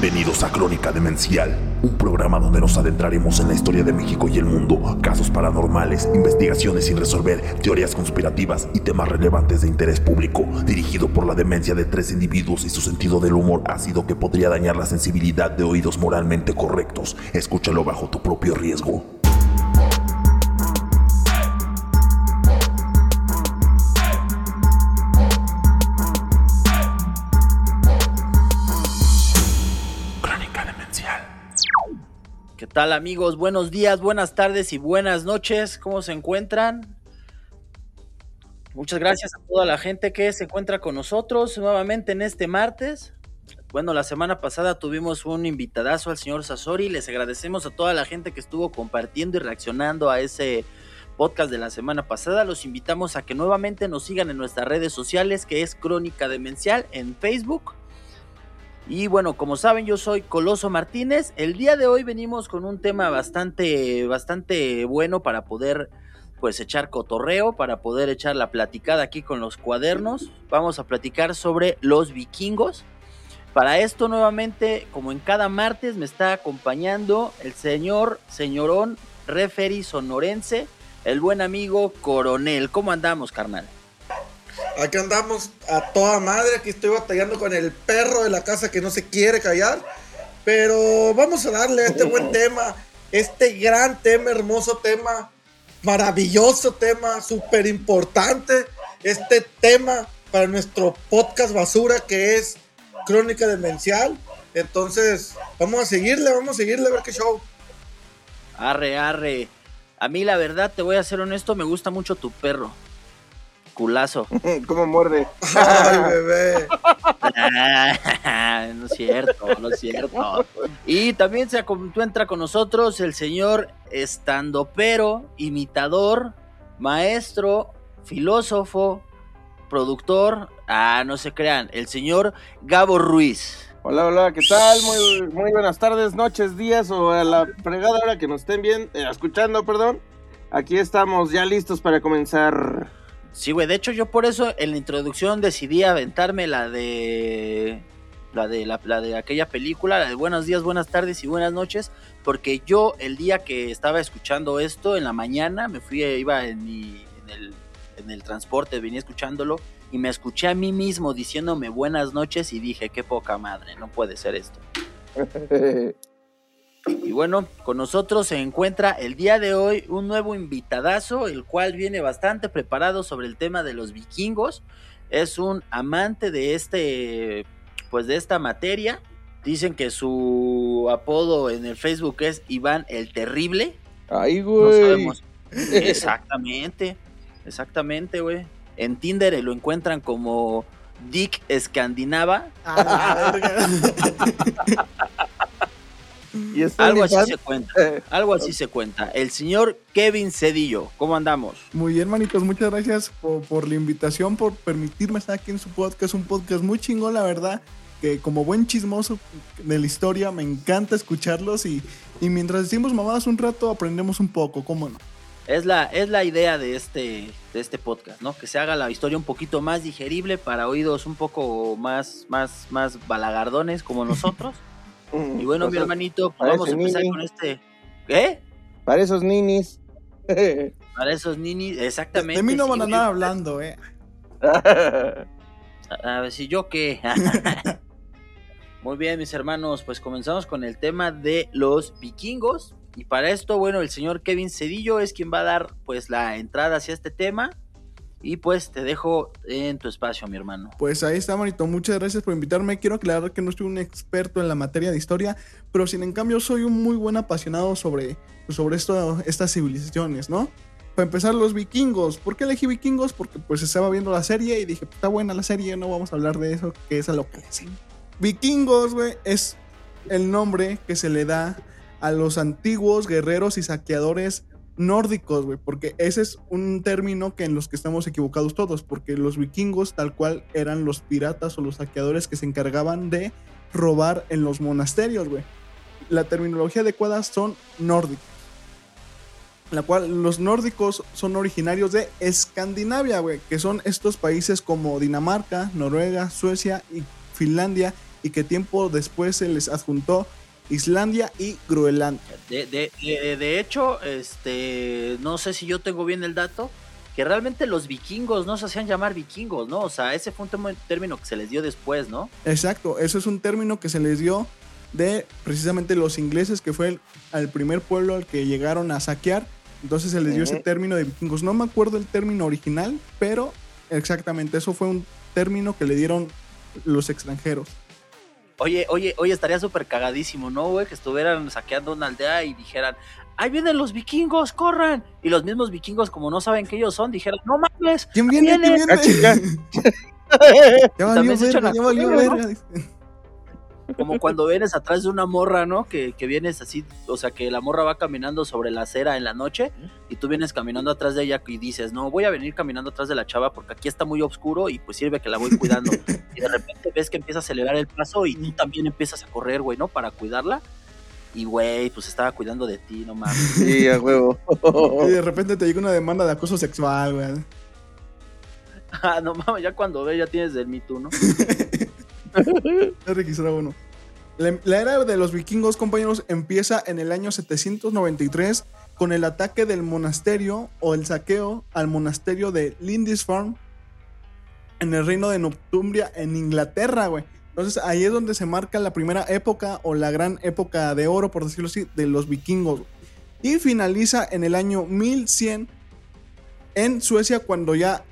Bienvenidos a Crónica Demencial, un programa donde nos adentraremos en la historia de México y el mundo, casos paranormales, investigaciones sin resolver, teorías conspirativas y temas relevantes de interés público, dirigido por la demencia de tres individuos y su sentido del humor ácido que podría dañar la sensibilidad de oídos moralmente correctos. Escúchalo bajo tu propio riesgo. Tal amigos? Buenos días, buenas tardes y buenas noches. ¿Cómo se encuentran? Muchas gracias a toda la gente que se encuentra con nosotros nuevamente en este martes. Bueno, la semana pasada tuvimos un invitadazo al señor Sasori. Les agradecemos a toda la gente que estuvo compartiendo y reaccionando a ese podcast de la semana pasada. Los invitamos a que nuevamente nos sigan en nuestras redes sociales, que es Crónica Demencial en Facebook. Y bueno, como saben, yo soy Coloso Martínez. El día de hoy venimos con un tema bastante, bastante bueno para poder pues echar cotorreo, para poder echar la platicada aquí con los cuadernos. Vamos a platicar sobre los vikingos. Para esto nuevamente, como en cada martes, me está acompañando el señor, señorón, referi sonorense, el buen amigo Coronel. ¿Cómo andamos, carnal? Aquí andamos a toda madre, aquí estoy batallando con el perro de la casa que no se quiere callar. Pero vamos a darle a este buen tema, este gran tema, hermoso tema, maravilloso tema, súper importante, este tema para nuestro podcast basura que es Crónica Demencial. Entonces, vamos a seguirle, vamos a seguirle a ver qué show. Arre, arre. A mí la verdad, te voy a ser honesto, me gusta mucho tu perro. Culazo. ¿Cómo muerde? Ay, bebé. no es cierto, no es cierto. Y también se encuentra con nosotros el señor estandopero, imitador, maestro, filósofo, productor. Ah, no se crean, el señor Gabo Ruiz. Hola, hola, ¿qué tal? Muy, muy buenas tardes, noches, días o a la fregada hora que nos estén bien, eh, escuchando, perdón. Aquí estamos ya listos para comenzar. Sí, güey, de hecho yo por eso en la introducción decidí aventarme la de la de la, de aquella película, la de Buenos días, buenas tardes y buenas noches, porque yo el día que estaba escuchando esto en la mañana, me fui iba en mi en el, en el transporte, venía escuchándolo y me escuché a mí mismo diciéndome buenas noches y dije, qué poca madre, no puede ser esto. Y bueno, con nosotros se encuentra el día de hoy un nuevo invitadazo, el cual viene bastante preparado sobre el tema de los vikingos. Es un amante de este, pues de esta materia. Dicen que su apodo en el Facebook es Iván el Terrible. Ay, No güey. sabemos. Exactamente, exactamente, güey. En Tinder lo encuentran como Dick Escandinava. A la verga. ¿Y es Algo así se cuenta. Algo así se cuenta. El señor Kevin Cedillo, ¿cómo andamos? Muy bien, manitos, muchas gracias por, por la invitación, por permitirme estar aquí en su podcast. Un podcast muy chingón, la verdad. Que como buen chismoso de la historia, me encanta escucharlos. Y, y mientras decimos mamadas un rato, aprendemos un poco, ¿cómo no? Es la, es la idea de este, de este podcast, ¿no? Que se haga la historia un poquito más digerible para oídos un poco más, más, más balagardones como nosotros. Y bueno, mi hermanito, pues vamos a empezar nini. con este. ¿Qué? Para esos ninis. Para esos ninis, exactamente. De mí no van a andar hablando, ¿eh? A, a ver si yo qué. Muy bien, mis hermanos, pues comenzamos con el tema de los vikingos. Y para esto, bueno, el señor Kevin Cedillo es quien va a dar pues la entrada hacia este tema. Y pues te dejo en tu espacio, mi hermano. Pues ahí está, manito. Muchas gracias por invitarme. Quiero aclarar que no soy un experto en la materia de historia, pero sin en cambio soy un muy buen apasionado sobre, pues, sobre estas civilizaciones, ¿no? Para empezar, los vikingos. ¿Por qué elegí vikingos? Porque pues estaba viendo la serie y dije, está buena la serie, no vamos a hablar de eso, que es a lo que le hacen. Vikingos, güey, es el nombre que se le da a los antiguos guerreros y saqueadores nórdicos, güey, porque ese es un término que en los que estamos equivocados todos, porque los vikingos tal cual eran los piratas o los saqueadores que se encargaban de robar en los monasterios, güey. La terminología adecuada son nórdicos. La cual los nórdicos son originarios de Escandinavia, güey, que son estos países como Dinamarca, Noruega, Suecia y Finlandia, y que tiempo después se les adjuntó Islandia y Groenlandia. De, de, de, de hecho, este, no sé si yo tengo bien el dato, que realmente los vikingos no se hacían llamar vikingos, ¿no? O sea, ese fue un término que se les dio después, ¿no? Exacto, eso es un término que se les dio de precisamente los ingleses, que fue el, primer pueblo al que llegaron a saquear. Entonces se les dio ese término de vikingos. No me acuerdo el término original, pero exactamente, eso fue un término que le dieron los extranjeros. Oye, oye, oye, estaría súper cagadísimo, ¿no, güey? Que estuvieran saqueando una aldea y dijeran, ahí vienen los vikingos, corran. Y los mismos vikingos, como no saben que ellos son, dijeron, no mames. ¿Quién viene? ¿Quién viene? ya valió verga, ya valió verga. Como cuando vienes atrás de una morra, ¿no? Que, que, vienes así, o sea, que la morra va caminando sobre la acera en la noche y tú vienes caminando atrás de ella y dices, no, voy a venir caminando atrás de la chava porque aquí está muy oscuro y pues sirve que la voy cuidando. y de repente ves que empieza a acelerar el paso y tú también empiezas a correr, güey, ¿no? Para cuidarla. Y, güey, pues estaba cuidando de ti, no mames. Sí, a huevo. y de repente te llega una demanda de acoso sexual, güey. Ah, no mames, ya cuando ve ya tienes el Me Too, requisará uno. La, era de los vikingos, compañeros, empieza en el año 793 con el ataque del monasterio o el saqueo al monasterio de Lindisfarne en el reino de Northumbria en Inglaterra, güey. Entonces ahí es donde se marca la primera época o la gran época de oro, por decirlo así, de los vikingos. Y finaliza en el año 1100 en Suecia cuando ya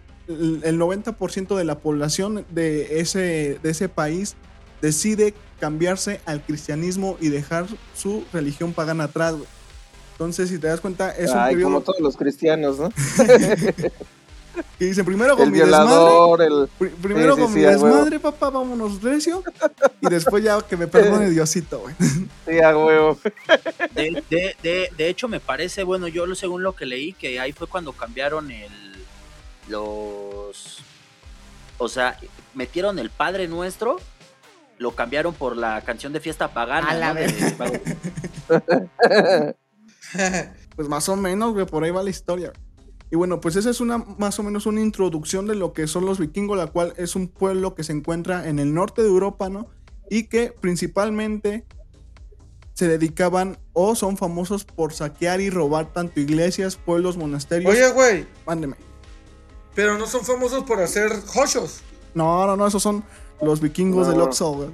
el 90% de la población de ese, de ese país decide cambiarse al cristianismo y dejar su religión pagana atrás. Güey. Entonces, si te das cuenta, es Ay, un periodo... como todos los cristianos, ¿no? que dicen, primero con el mi violador, desmadre, el... primero sí, sí, con sí, mi huevo. desmadre, papá, vámonos recio, y después ya que me perdone Diosito, güey. Sí, a huevo. De, de, de, de, hecho, me parece, bueno, yo lo según lo que leí, que ahí fue cuando cambiaron el los o sea, metieron el Padre Nuestro, lo cambiaron por la canción de fiesta pagana, A la ¿no? Pues más o menos, güey, por ahí va la historia. Y bueno, pues esa es una más o menos una introducción de lo que son los vikingos, la cual es un pueblo que se encuentra en el norte de Europa, ¿no? Y que principalmente se dedicaban o son famosos por saquear y robar tanto iglesias, pueblos, monasterios. Oye, güey, Mándeme. Pero no son famosos por hacer hochos. No, no, no, esos son los vikingos No. del Oxxo, güey.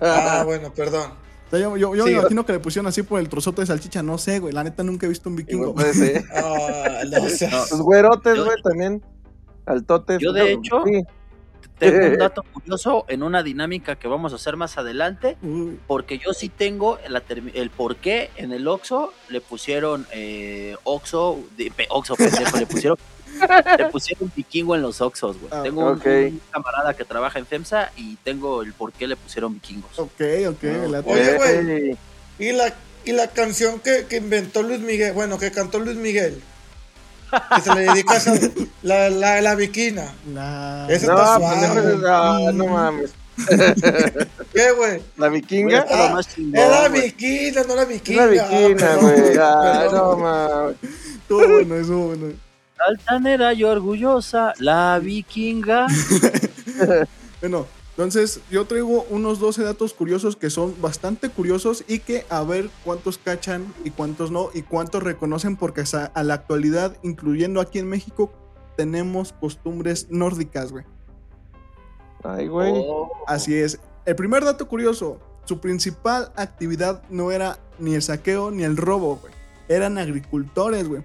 Ah, bueno, perdón. O sea, yo yo, yo Sí. me imagino que le pusieron así por el trozote de salchicha, no sé, güey. La neta nunca he visto un vikingo. Puede ser. Ah, no seas- Los güerotes, Yo- güey, también. Altotes. Yo, de hecho, Sí. tengo un dato curioso en una dinámica que vamos a hacer más adelante, Uy, porque yo sí tengo la el por qué en el Oxxo le pusieron eh, Oxxo, Oxxo, pendejo, le pusieron le pusieron vikingo en los Oxxos, güey. Ah, tengo un- camarada que trabaja en FEMSA y tengo el por qué le pusieron vikingos. ok, ok. la- Oye, güey. Ey, Y la, y la canción que, que inventó Luis Miguel, bueno, que cantó Luis Miguel, que se le dedica a esa, la, la, la viquina. la- Esa No, está pendejo, suave. no, no mames. ¿Qué, güey? La vikinga. Güey, más Es la viquina, no la viquina. la vikinga, Ah, güey. Ah, no mames. Estuvo bueno, estuvo bueno. Altanera y orgullosa, la vikinga. Bueno, entonces yo traigo unos 12 datos curiosos que son bastante curiosos y que a ver cuántos cachan y cuántos no y cuántos reconocen porque hasta a la actualidad, incluyendo aquí en México, tenemos costumbres nórdicas, güey. Ay, güey. Oh. Así es. El primer dato curioso, su principal actividad no era ni el saqueo ni el robo, güey. Eran agricultores, güey.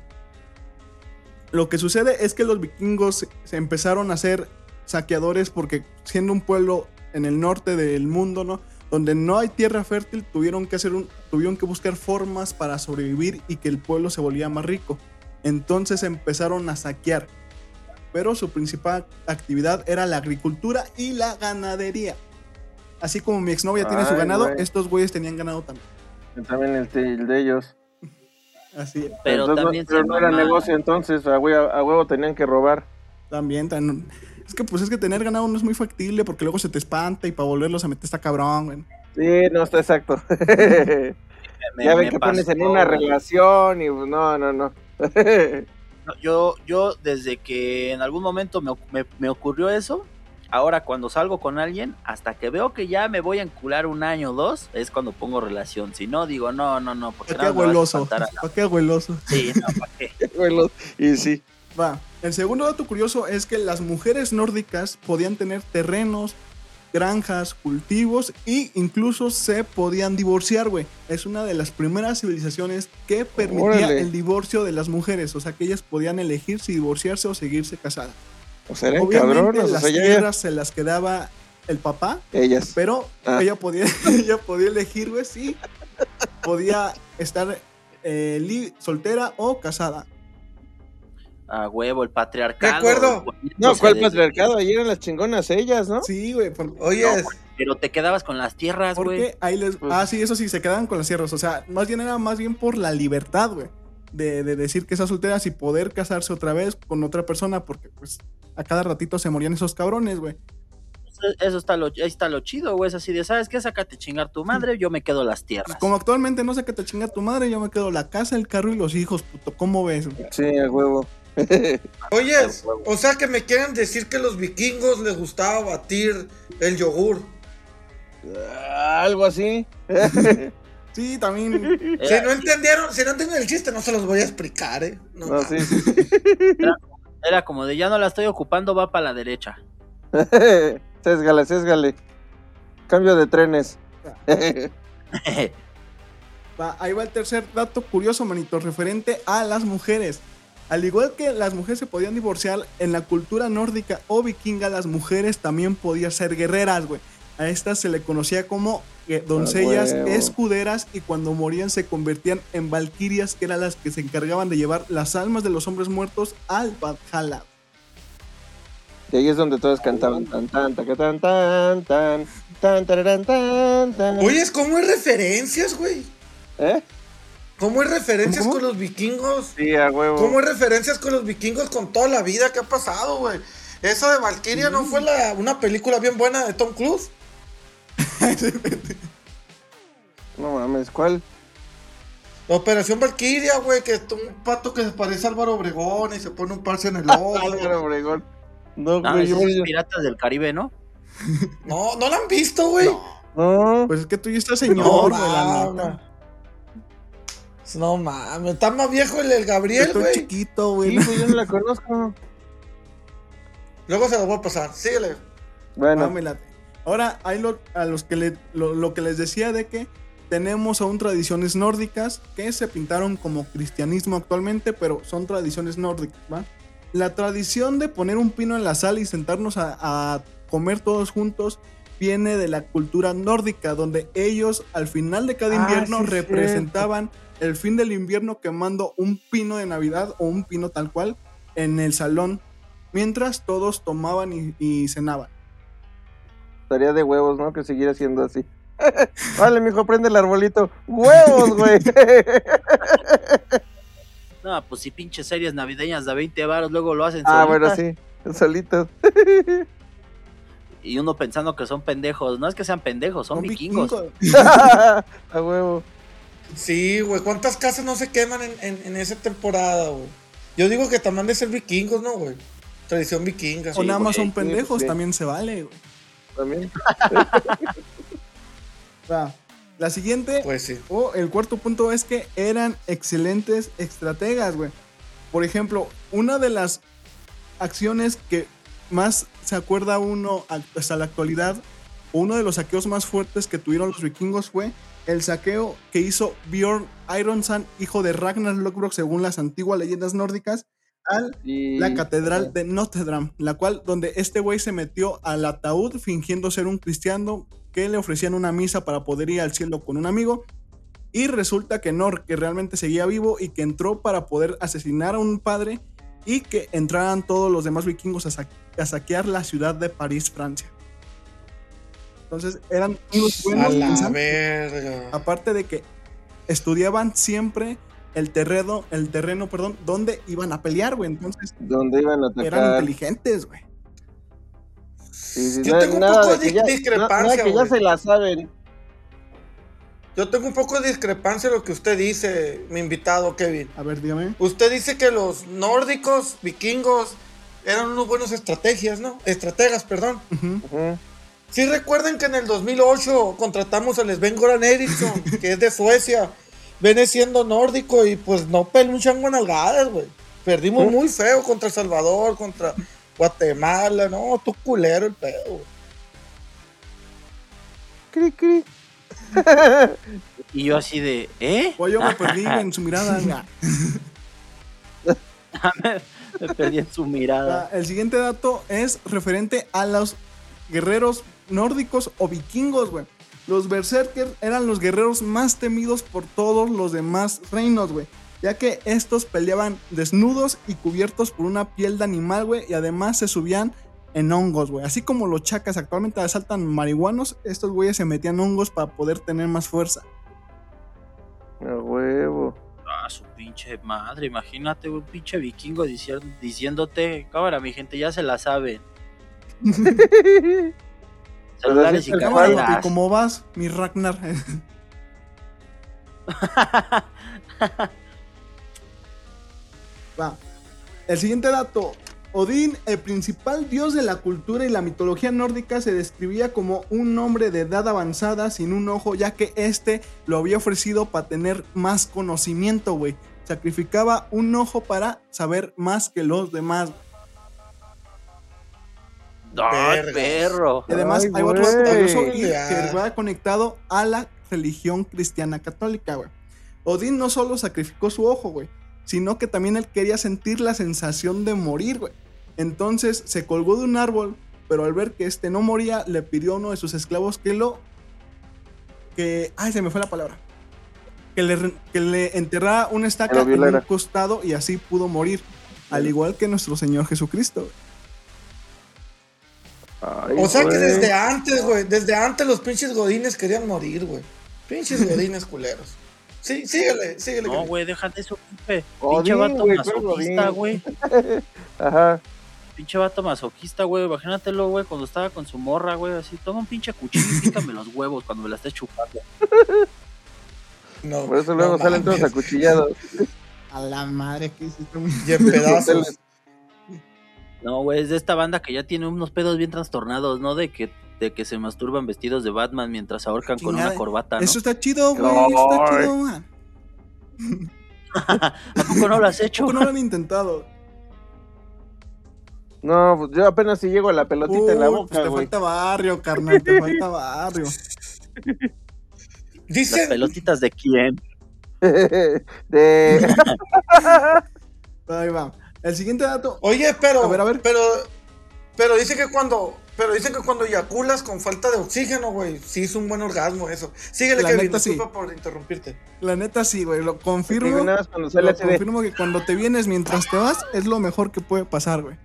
Lo que sucede es que los vikingos se- empezaron a ser saqueadores porque siendo un pueblo en el norte del mundo, ¿no? Donde no hay tierra fértil, tuvieron que hacer un, tuvieron que buscar formas para sobrevivir y que el pueblo se volvía más rico. Entonces empezaron a saquear. Pero su principal actividad era la agricultura y la ganadería. Así como mi exnovia tiene su ganado, estos güeyes tenían ganado también. También el, el de ellos. Así es. Pero Entonces, también no, pero se no era negocio entonces, a huevo, a huevo tenían que robar. También, tan- es que pues es que tener ganado no es muy factible porque luego se te espanta y para volverlos a meter está cabrón, güey. Sí, no está exacto. Me- ya ven que pones en una relación y pues, no, no, no. No, Yo, yo desde que en algún momento me, me- me ocurrió eso, Ahora, cuando salgo con alguien, hasta que veo que ya me voy a encular un año o dos, es cuando pongo relación. Si no, digo, no, no, no, porque ¿Para qué abueloso? ¿Para qué abueloso? Sí, no, ¿para qué? Y sí. Va. El segundo dato curioso es que las mujeres nórdicas podían tener terrenos, granjas, cultivos e incluso se podían divorciar, güey. Es una de las primeras civilizaciones que permitía Órale. el divorcio de las mujeres. O sea, que ellas podían elegir si divorciarse o seguirse casadas. O sea, eran Obviamente cabrones. O las ya, tierras se las quedaba el papá, ellas. pero Ah. ella podía ella podía elegir, güey, si podía estar eh, soltera o casada. A huevo, el patriarcado. acuerdo. No, poniéndose ¿cuál patriarcado? Ahí eran las chingonas ellas, ¿no? Sí, güey. por- Oye, No, Pero te quedabas con las tierras, güey. Porque ahí les. Pues- Ah, sí, eso sí, se quedaban con las sierras. O sea, más bien era más bien por la libertad, güey. De, de decir que esas solteras y poder casarse otra vez con otra persona, porque pues a cada ratito se morían esos cabrones, güey. Eso está lo, ahí está lo chido, güey. Es así de, ¿sabes qué? Sácate chingar tu madre, yo me quedo las tierras. Como actualmente no sé qué te chinga tu madre, yo me quedo la casa, el carro y los hijos, puto. ¿Cómo ves? güey? Sí, a huevo. oye, o sea que me quieren decir que los vikingos les gustaba batir el yogur. Algo así. Sí, también. Si no entendieron, si no entienden el chiste, no se los voy a explicar, ¿eh? No, No, sí. era como de, ya no la estoy ocupando, va para la derecha. sésgale, sésgale. Cambio de trenes. Va, ahí va el tercer dato curioso, manito, referente a las mujeres. Al igual que las mujeres se podían divorciar, en la cultura nórdica o vikinga, las mujeres también podían ser guerreras, güey. A estas se le conocía como eh, doncellas huevo. escuderas y cuando morían se convertían en valquirias, que eran las que se encargaban de llevar las almas de los hombres muertos al Valhalla. Y ahí es donde todos cantaban tan tan taca, tan tan tan tan tararán, tan tan. Oye, ¿cómo hay referencias, güey? ¿Eh? ¿Cómo hay referencias ¿Cómo? con los vikingos? Sí, a huevo. ¿Cómo hay referencias con los vikingos con toda la vida que ha pasado, güey? Esa de Valkyria no fue la, una película bien buena de Tom Cruise. No mames, ¿cuál? La Operación Valkyria, güey, que es un pato que se parece a Álvaro Obregón y se pone un parche en el ojo. Álvaro Obregón. No, No, güey, yo- piratas del Caribe, ¿no? No, no la han visto, güey. No. Pues es que tú estás No, señor, güey, la neta. No mames, está más viejo el, el Gabriel, Estoy güey. chiquito, güey. güey, yo no la conozco. Luego se lo voy a pasar. Síguele. Bueno, Ah, me late. Ahora, hay lo, a los que le- lo, lo que les decía de que tenemos aún tradiciones nórdicas que se pintaron como cristianismo actualmente, pero son tradiciones nórdicas, ¿va? La tradición de poner un pino en la sala y sentarnos a, a comer todos juntos viene de la cultura nórdica, donde ellos al final de cada Ah, invierno sí, representaban el fin del invierno quemando un pino de Navidad o un pino tal cual en el salón, mientras todos tomaban y- y cenaban. Estaría de huevos, ¿no? Que siguiera siendo así. vale, mijo, prende el arbolito. ¡Huevos, güey! No, pues si pinches series navideñas de 20 varos, luego lo hacen ah, solitas, bueno, sí. Solitos. Y uno pensando que son pendejos. No es que sean pendejos, son, vikingos. a huevo. Sí, güey. ¿Cuántas casas no se queman en, en, en esa temporada, güey? Yo digo que también de ser vikingos, ¿no, güey? Tradición vikinga. O nada más son pendejos, sí. también se vale, güey. También. Va. La siguiente, Pues sí. o el cuarto punto es que eran excelentes estrategas, güey. Por ejemplo, una de las acciones que más se acuerda uno hasta la actualidad, o uno de los saqueos más fuertes que tuvieron los vikingos fue el saqueo que hizo Bjorn Ironsand, hijo de Ragnar Lothbrok, según las antiguas leyendas nórdicas, al Y... la catedral de Notre Dame, la cual donde este güey se metió al ataúd fingiendo ser un cristiano que le ofrecían una misa para poder ir al cielo con un amigo y resulta que no, que realmente seguía vivo y que entró para poder asesinar a un padre y que entraran todos los demás vikingos a, sa- a saquear la ciudad de París, Francia. Entonces eran unos A buenos la pensantes. verga. Aparte de que estudiaban siempre el terreno, el terreno, perdón, donde iban a pelear, güey. Entonces Donde iban a eran atacar. inteligentes, güey. Sí, sí, Yo tengo un nada poco de de que ya- discrepancia, nada que ya güey. se la saben. Yo tengo un poco de discrepancia en lo que usted dice, mi invitado Kevin. A ver, dígame. Usted dice que los nórdicos, vikingos, eran unos buenos estrategias, ¿no? Estrategas, perdón. Ujú. Ujú. Sí recuerden que en el 2008 contratamos al Sven Goran Eriksson, que es de Suecia. Viene siendo nórdico y pues no peló un chango en algadas, güey. Perdimos muy feo contra El Salvador, contra Guatemala, no, tú culero el pedo, güey. Cri, cri. Y yo así de, ¿eh? Pues yo me perdí en su mirada. Me perdí en su Ah, mirada. El siguiente dato es referente a los guerreros nórdicos o vikingos, güey. Los berserkers eran los guerreros más temidos por todos los demás reinos, güey. Ya que estos peleaban desnudos y cubiertos por una piel de animal, güey. Y además se subían en hongos, güey. Así como los chacas actualmente asaltan marihuanos, estos güeyes se metían hongos para poder tener más fuerza. A huevo. Ah, su pinche madre, imagínate un pinche vikingo dici- diciéndote, cámara, mi gente, ya se la saben. Celulares y. ¿Cómo vas, mi Ragnar? Va. El siguiente dato. Odín, el principal dios de la cultura y la mitología nórdica, se describía como un hombre de edad avanzada sin un ojo, ya que este lo había ofrecido para tener más conocimiento, güey. Sacrificaba un ojo para saber más que los demás. ¡Ay, perro! Y además Ay, hay otro dato curioso que va conectado a la religión cristiana católica, güey. Odín no solo sacrificó su ojo, güey, sino que también él quería sentir la sensación de morir, güey. Entonces se colgó de un árbol, pero al ver que este no moría, le pidió a uno de sus esclavos que lo... que... Ay, se me fue la palabra. Que le, que le enterrara una estaca en un costado y así pudo morir. Al igual que nuestro Señor Jesucristo. güey. Ay, O sea que desde antes, güey, desde antes los pinches godines querían morir, güey. Pinches godines culeros. Sí, síguele, síguele. No, güey, déjate eso, pinche. Godín, Pinche vato güey, ¿cuál masoquista, güey. Ajá. Pinche vato masoquista, güey. Imagínatelo, güey, cuando estaba con su morra, güey, así. Toma un pinche cuchillo y pícame los huevos cuando me la estés chupando. No, Por eso luego no salen todos acuchillados. A la madre que hiciste. Y en pedazos. No, güey, es de esta banda que ya tiene unos pedos bien trastornados, ¿no? De que, de que se masturban vestidos de Batman mientras ahorcan con una corbata, ¿no? Eso está chido, güey. eso está chido, man. ¿A poco no lo has hecho? ¿Por qué no lo han intentado? No, pues yo apenas si llego a la pelotita en la boca, pues te güey. falta barrio, carnal. Te falta barrio. ¿Las pelotitas de quién? de... Ahí va. El siguiente dato. oye, pero, A ver, a ver. pero, pero dice que cuando, pero dicen que cuando eyaculas con falta de oxígeno, güey, sí es un buen orgasmo eso. Síguele, La Kevin, neta, sí. disculpa por interrumpirte. La neta sí, güey. Lo Digo, confirmo. nada más cuando sale Lo confirmo que cuando te vienes mientras te vas es lo mejor que puede pasar, güey.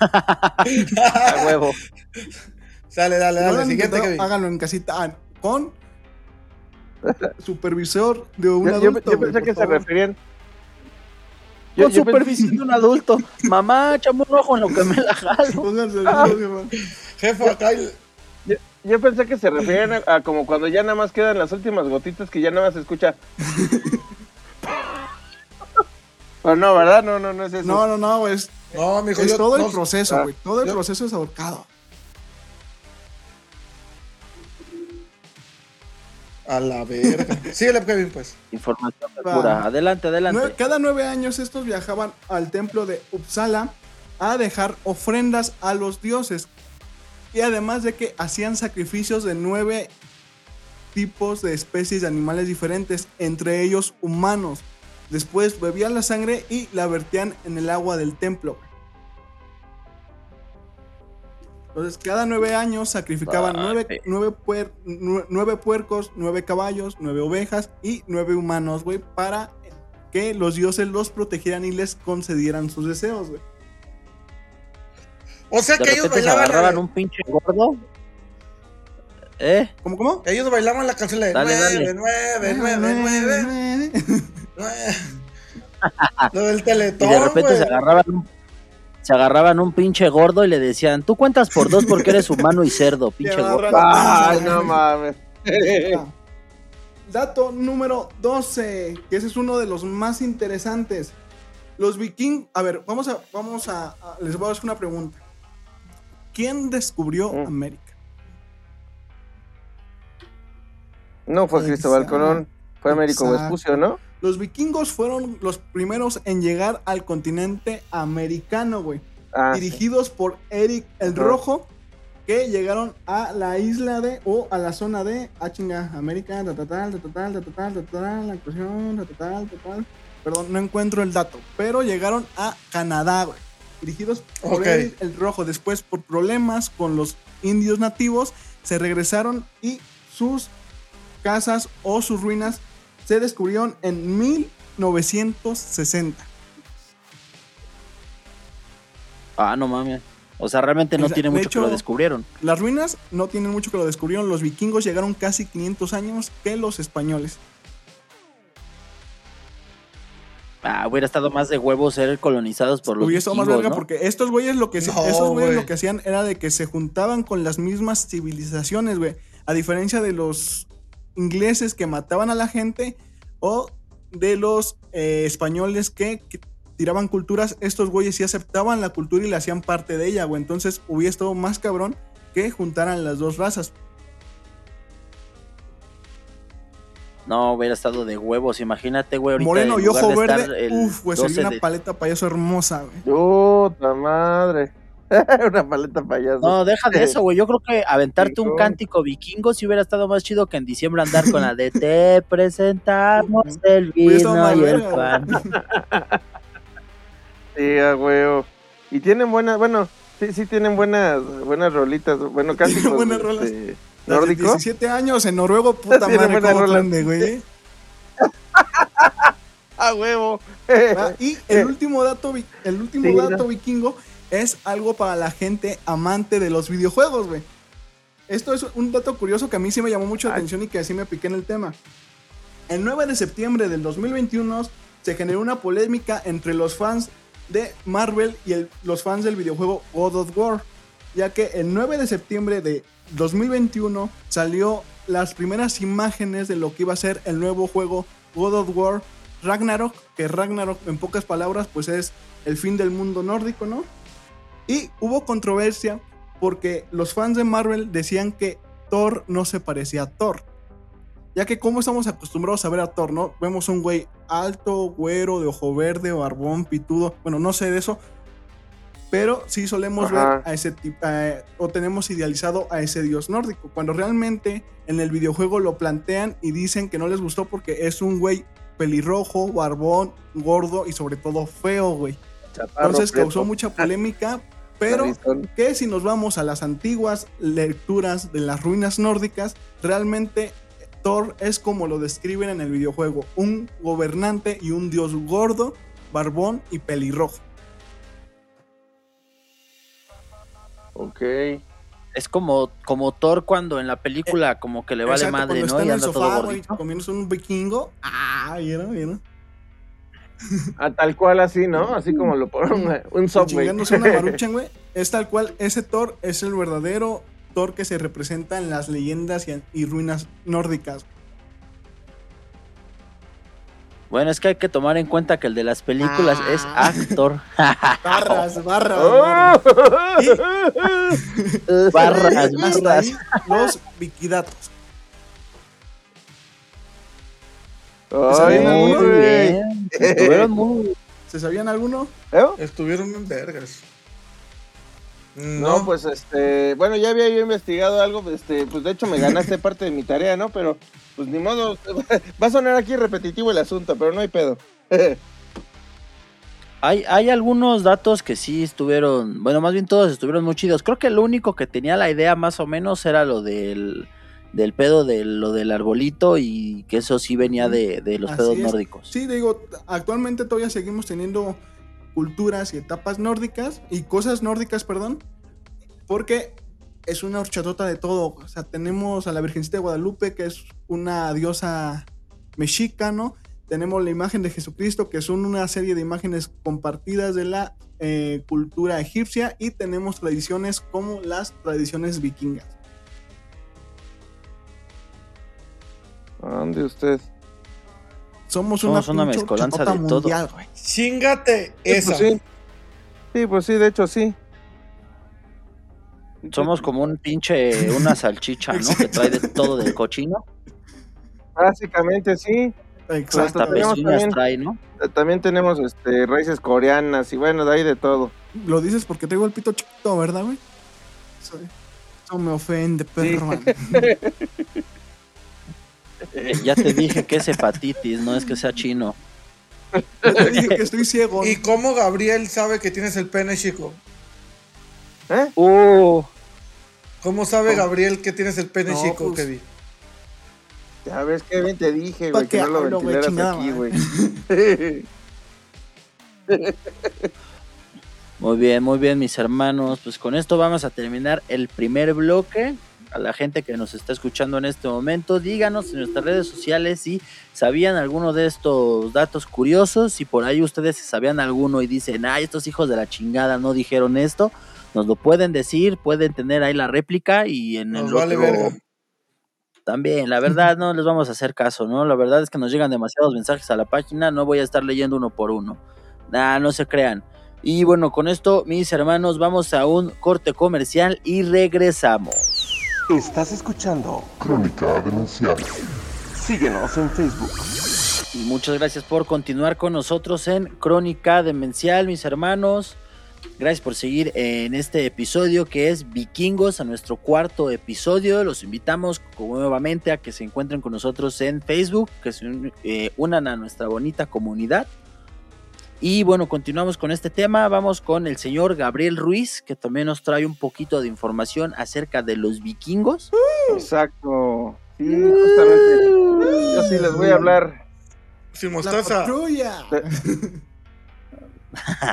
A huevo. Sale, dale, no dale, han siguiente, Kevin. háganlo en casita ah, con supervisor de un Yo, yo- adulto. yo pensé que se favor. referían... Yo, Con yo pensé- supervisión de un adulto. Mamá, échame un ojo en lo que me la jalo. Pónganse el Ah. Jefa, acá yo, yo pensé que se referían a, a como cuando ya nada más quedan las últimas gotitas que ya nada más se escucha... Pero no, ¿verdad? No, no, no es eso. No, no, no, güey. Es, No, mijo, es yo- todo no, el proceso, ah, güey. Todo el yo- proceso es ahorcado. A la verga. Síguele, Kevin, pues. Información Va. pura. Adelante, adelante. Cada nueve años estos viajaban al templo de Uppsala a dejar ofrendas a los dioses. Y además de que hacían sacrificios de nueve tipos de especies de animales diferentes, entre ellos humanos. Después bebían la sangre y la vertían en el agua del templo. Entonces, cada nueve años sacrificaban nueve, Vale. nueve, puer- nue- nueve puercos, nueve caballos, nueve ovejas y nueve humanos, güey, para que los dioses los protegieran y les concedieran sus deseos, güey. O sea De que ellos repente se bailaban, agarraban la- un pinche gordo. ¿Eh? ¿Cómo, cómo? ellos bailaban la canción de Dale, nueve, dale. nueve, nueve, nueve, nueve. nueve. Lo del Y teletón, de repente güey. se agarraban un, se agarraban un pinche gordo y le decían, tú cuentas por dos porque eres humano y cerdo, pinche gordo. Ay, no mames. Dato número 12, que ese es uno de los más interesantes. Los vikingos. A ver, vamos a. Vamos a, a- Les voy a hacer una pregunta. ¿Quién descubrió Mm. América? No fue Cristóbal. Colón, fue Américo. Vespucio, ¿no? Los vikingos fueron los primeros en llegar al continente americano, güey. Ah, sí. dirigidos por Eric el Ajá. Rojo, que llegaron a la isla de, o a la zona de, ah chinga, América, ta, ta, ta, ta, tal, ta, ta, tal, ta, ta, tal, la inclusión, ta, ta. Perdón, no encuentro el dato, pero llegaron a Canadá, güey. Dirigidos por. Eric el Rojo. Después, por problemas con los indios nativos, se regresaron y sus casas o sus ruinas se descubrieron en 1960. Ah, no mames. O sea, realmente no O sea, tiene de mucho que lo hecho- descubrieron. Las ruinas no tienen mucho que lo descubrieron. Los vikingos llegaron casi 500 años que los españoles. Ah, hubiera estado más de huevos ser colonizados por los Hubiera estado más verga ¿no? porque estos güeyes lo que No, esos güeyes güey. lo que hacían era de que se juntaban con las mismas civilizaciones, güey. A diferencia de los ingleses que mataban a la gente o de los eh, españoles que, que tiraban culturas, estos güeyes sí aceptaban la cultura y la hacían parte de ella, güey. Entonces hubiera estado más cabrón que juntaran las dos razas. No, hubiera estado de huevos. Imagínate, güey, ahorita Moreno en y ojo verde, el uf, güey, 12 sería una de- paleta payaso hermosa, güey. Puta madre. Una paleta payaso. No, deja de eso, güey. Yo creo que aventarte un cántico vikingo si hubiera estado más chido que en diciembre andar con la de te presentamos el vino más y el pan. Sí, a huevo. Y tienen buenas, bueno, sí, sí tienen buenas, buenas rolitas, bueno, casi Tienen buenas rolas. este, Las de nórdico. 17 años en noruego, puta madre, cómo güey. A huevo. Ah, Y el último dato, el último Sí, dato ¿no? vikingo es algo para la gente amante de los videojuegos, güey. Esto es un dato curioso que a mí sí me llamó mucho la Ay. atención y que así me piqué en el tema. El 9 de septiembre del 2021 se generó una polémica entre los fans de Marvel y el- los fans del videojuego God of War, ya que el 9 de septiembre de 2021 salió las primeras imágenes de lo que iba a ser el nuevo juego God of War Ragnarok, que Ragnarok en pocas palabras pues es el fin del mundo nórdico, ¿no? Y hubo controversia porque los fans de Marvel decían que Thor no se parecía a Thor. Ya que como estamos acostumbrados a ver a Thor, ¿no? Vemos un güey alto, güero, de ojo verde, barbón, pitudo. Bueno, no sé de eso. Pero sí solemos Ajá. ver a ese tipo, o tenemos idealizado a ese dios nórdico. Cuando realmente en el videojuego lo plantean y dicen que no les gustó porque es un güey pelirrojo, barbón, gordo y sobre todo feo, güey. Entonces causó mucha polémica, pero que si nos vamos a las antiguas lecturas de las ruinas nórdicas, realmente Thor es como lo describen en el videojuego, un gobernante y un dios gordo, barbón y pelirrojo. Ok. Es como, como Thor cuando en la película como que le vale Exacto, madre, cuando ¿no? está Y en el anda todo sofá, güey, gordito. comiéndose un vikingo. Ah, ¿vieron? ¿Vieron? Ah, tal cual así, ¿no? Así como lo ponen un subway. Chingándose una maruchan, güey. Es tal cual, ese Thor es el verdadero Thor que se representa en las leyendas y, y ruinas nórdicas. Bueno, es que hay que tomar en cuenta que el de las películas es Ah. actor. Barras, barras, ¡Oh! barras. barras, Hasta barras. ahí los vikidatos. Ay, Muy Muy güey. bien. Estuvieron muy... ¿Se sabían alguno? ¿Eh? Estuvieron en vergas. No, pues este, bueno, ya había yo investigado algo, este, pues de hecho me ganaste parte de mi tarea, ¿no? Pero, pues ni modo, va a sonar aquí repetitivo el asunto, pero no hay pedo. Hay, hay algunos datos que sí estuvieron, bueno, más bien todos estuvieron muy chidos. Creo que lo único que tenía la idea más o menos era lo del, del pedo de lo del arbolito y que eso sí venía de, de los Así pedos es. nórdicos. Sí, digo, actualmente todavía seguimos teniendo culturas y etapas nórdicas y cosas nórdicas, perdón, porque es una horchatota de todo. O sea, tenemos a la Virgencita de Guadalupe, que es una diosa mexica, ¿no? Tenemos la imagen de Jesucristo, que son una serie de imágenes compartidas de la eh, cultura egipcia, y tenemos tradiciones como las tradiciones vikingas. ¿Dónde usted? Somos una, Somos una pinche mezcolanza de todo. mundial, güey. Chingate esa. Pues sí. Sí, pues sí, de hecho sí. Somos como un pinche, una salchicha, ¿no? Que trae de todo del cochino. Básicamente sí. Exacto. Hasta también- trae, ¿no? Eh, También tenemos este raíces coreanas y bueno, de ahí de todo. Lo dices porque tengo el pito chiquito, ¿verdad, güey? Eso, eso me ofende, perro. Eh, Ya te dije que es hepatitis, no es que sea chino. Te dije que estoy ciego. ¿Y cómo Gabriel sabe que tienes el pene chico? ¿Eh? Uh, ¿Cómo sabe Gabriel que tienes el pene No, chico, pues- Kevin? Ya ves bien te dije, güey, que no lo hablo, ventilaras chingada aquí, güey. muy bien, muy bien, mis hermanos. Pues con esto vamos a terminar el primer bloque. A la gente que nos está escuchando en este momento, díganos en nuestras redes sociales si sabían alguno de estos datos curiosos. Si por ahí ustedes sabían alguno y dicen, ay, estos hijos de la chingada no dijeron esto, nos lo pueden decir, pueden tener ahí la réplica y en Nos el vale otro- verga. También, la verdad no les vamos a hacer caso, ¿no? La verdad es que nos llegan demasiados mensajes a la página, no voy a estar leyendo uno por uno. Nah, no se crean. Y bueno, con esto, mis hermanos, vamos a un corte comercial y regresamos. Estás escuchando Crónica Demencial. Síguenos en Facebook. Y muchas gracias por continuar con nosotros en Crónica Demencial, mis hermanos. Gracias por seguir en este episodio que es Vikingos, a nuestro cuarto episodio. Los invitamos nuevamente a que se encuentren con nosotros en Facebook, que se eh, unan a nuestra bonita comunidad. Y bueno, continuamos con este tema. Vamos con el señor Gabriel Ruiz, que también nos trae un poquito de información acerca de los vikingos. Exacto. Sí, justamente. Yo sí les voy a hablar. Sin mostaza.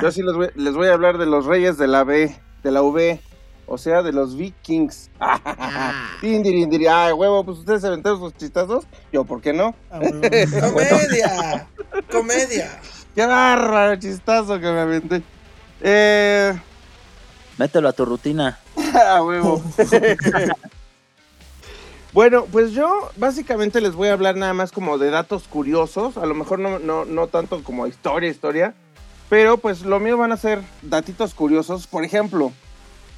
Yo sí les voy, les voy a hablar de los reyes de la B, de la V, o sea, de los vikings. Tindirindiri. Ay, huevo, pues ustedes se aventaron sus chistazos. Yo, ¿por qué no? Ah, bueno. Comedia. Comedia. Qué bárbaro chistazo que me aventé. Eh, Mételo a tu rutina. a huevo. bueno, pues yo básicamente les voy a hablar nada más como de datos curiosos. A lo mejor no, no, no tanto como historia, historia. Pero pues lo mío van a ser datitos curiosos. Por ejemplo,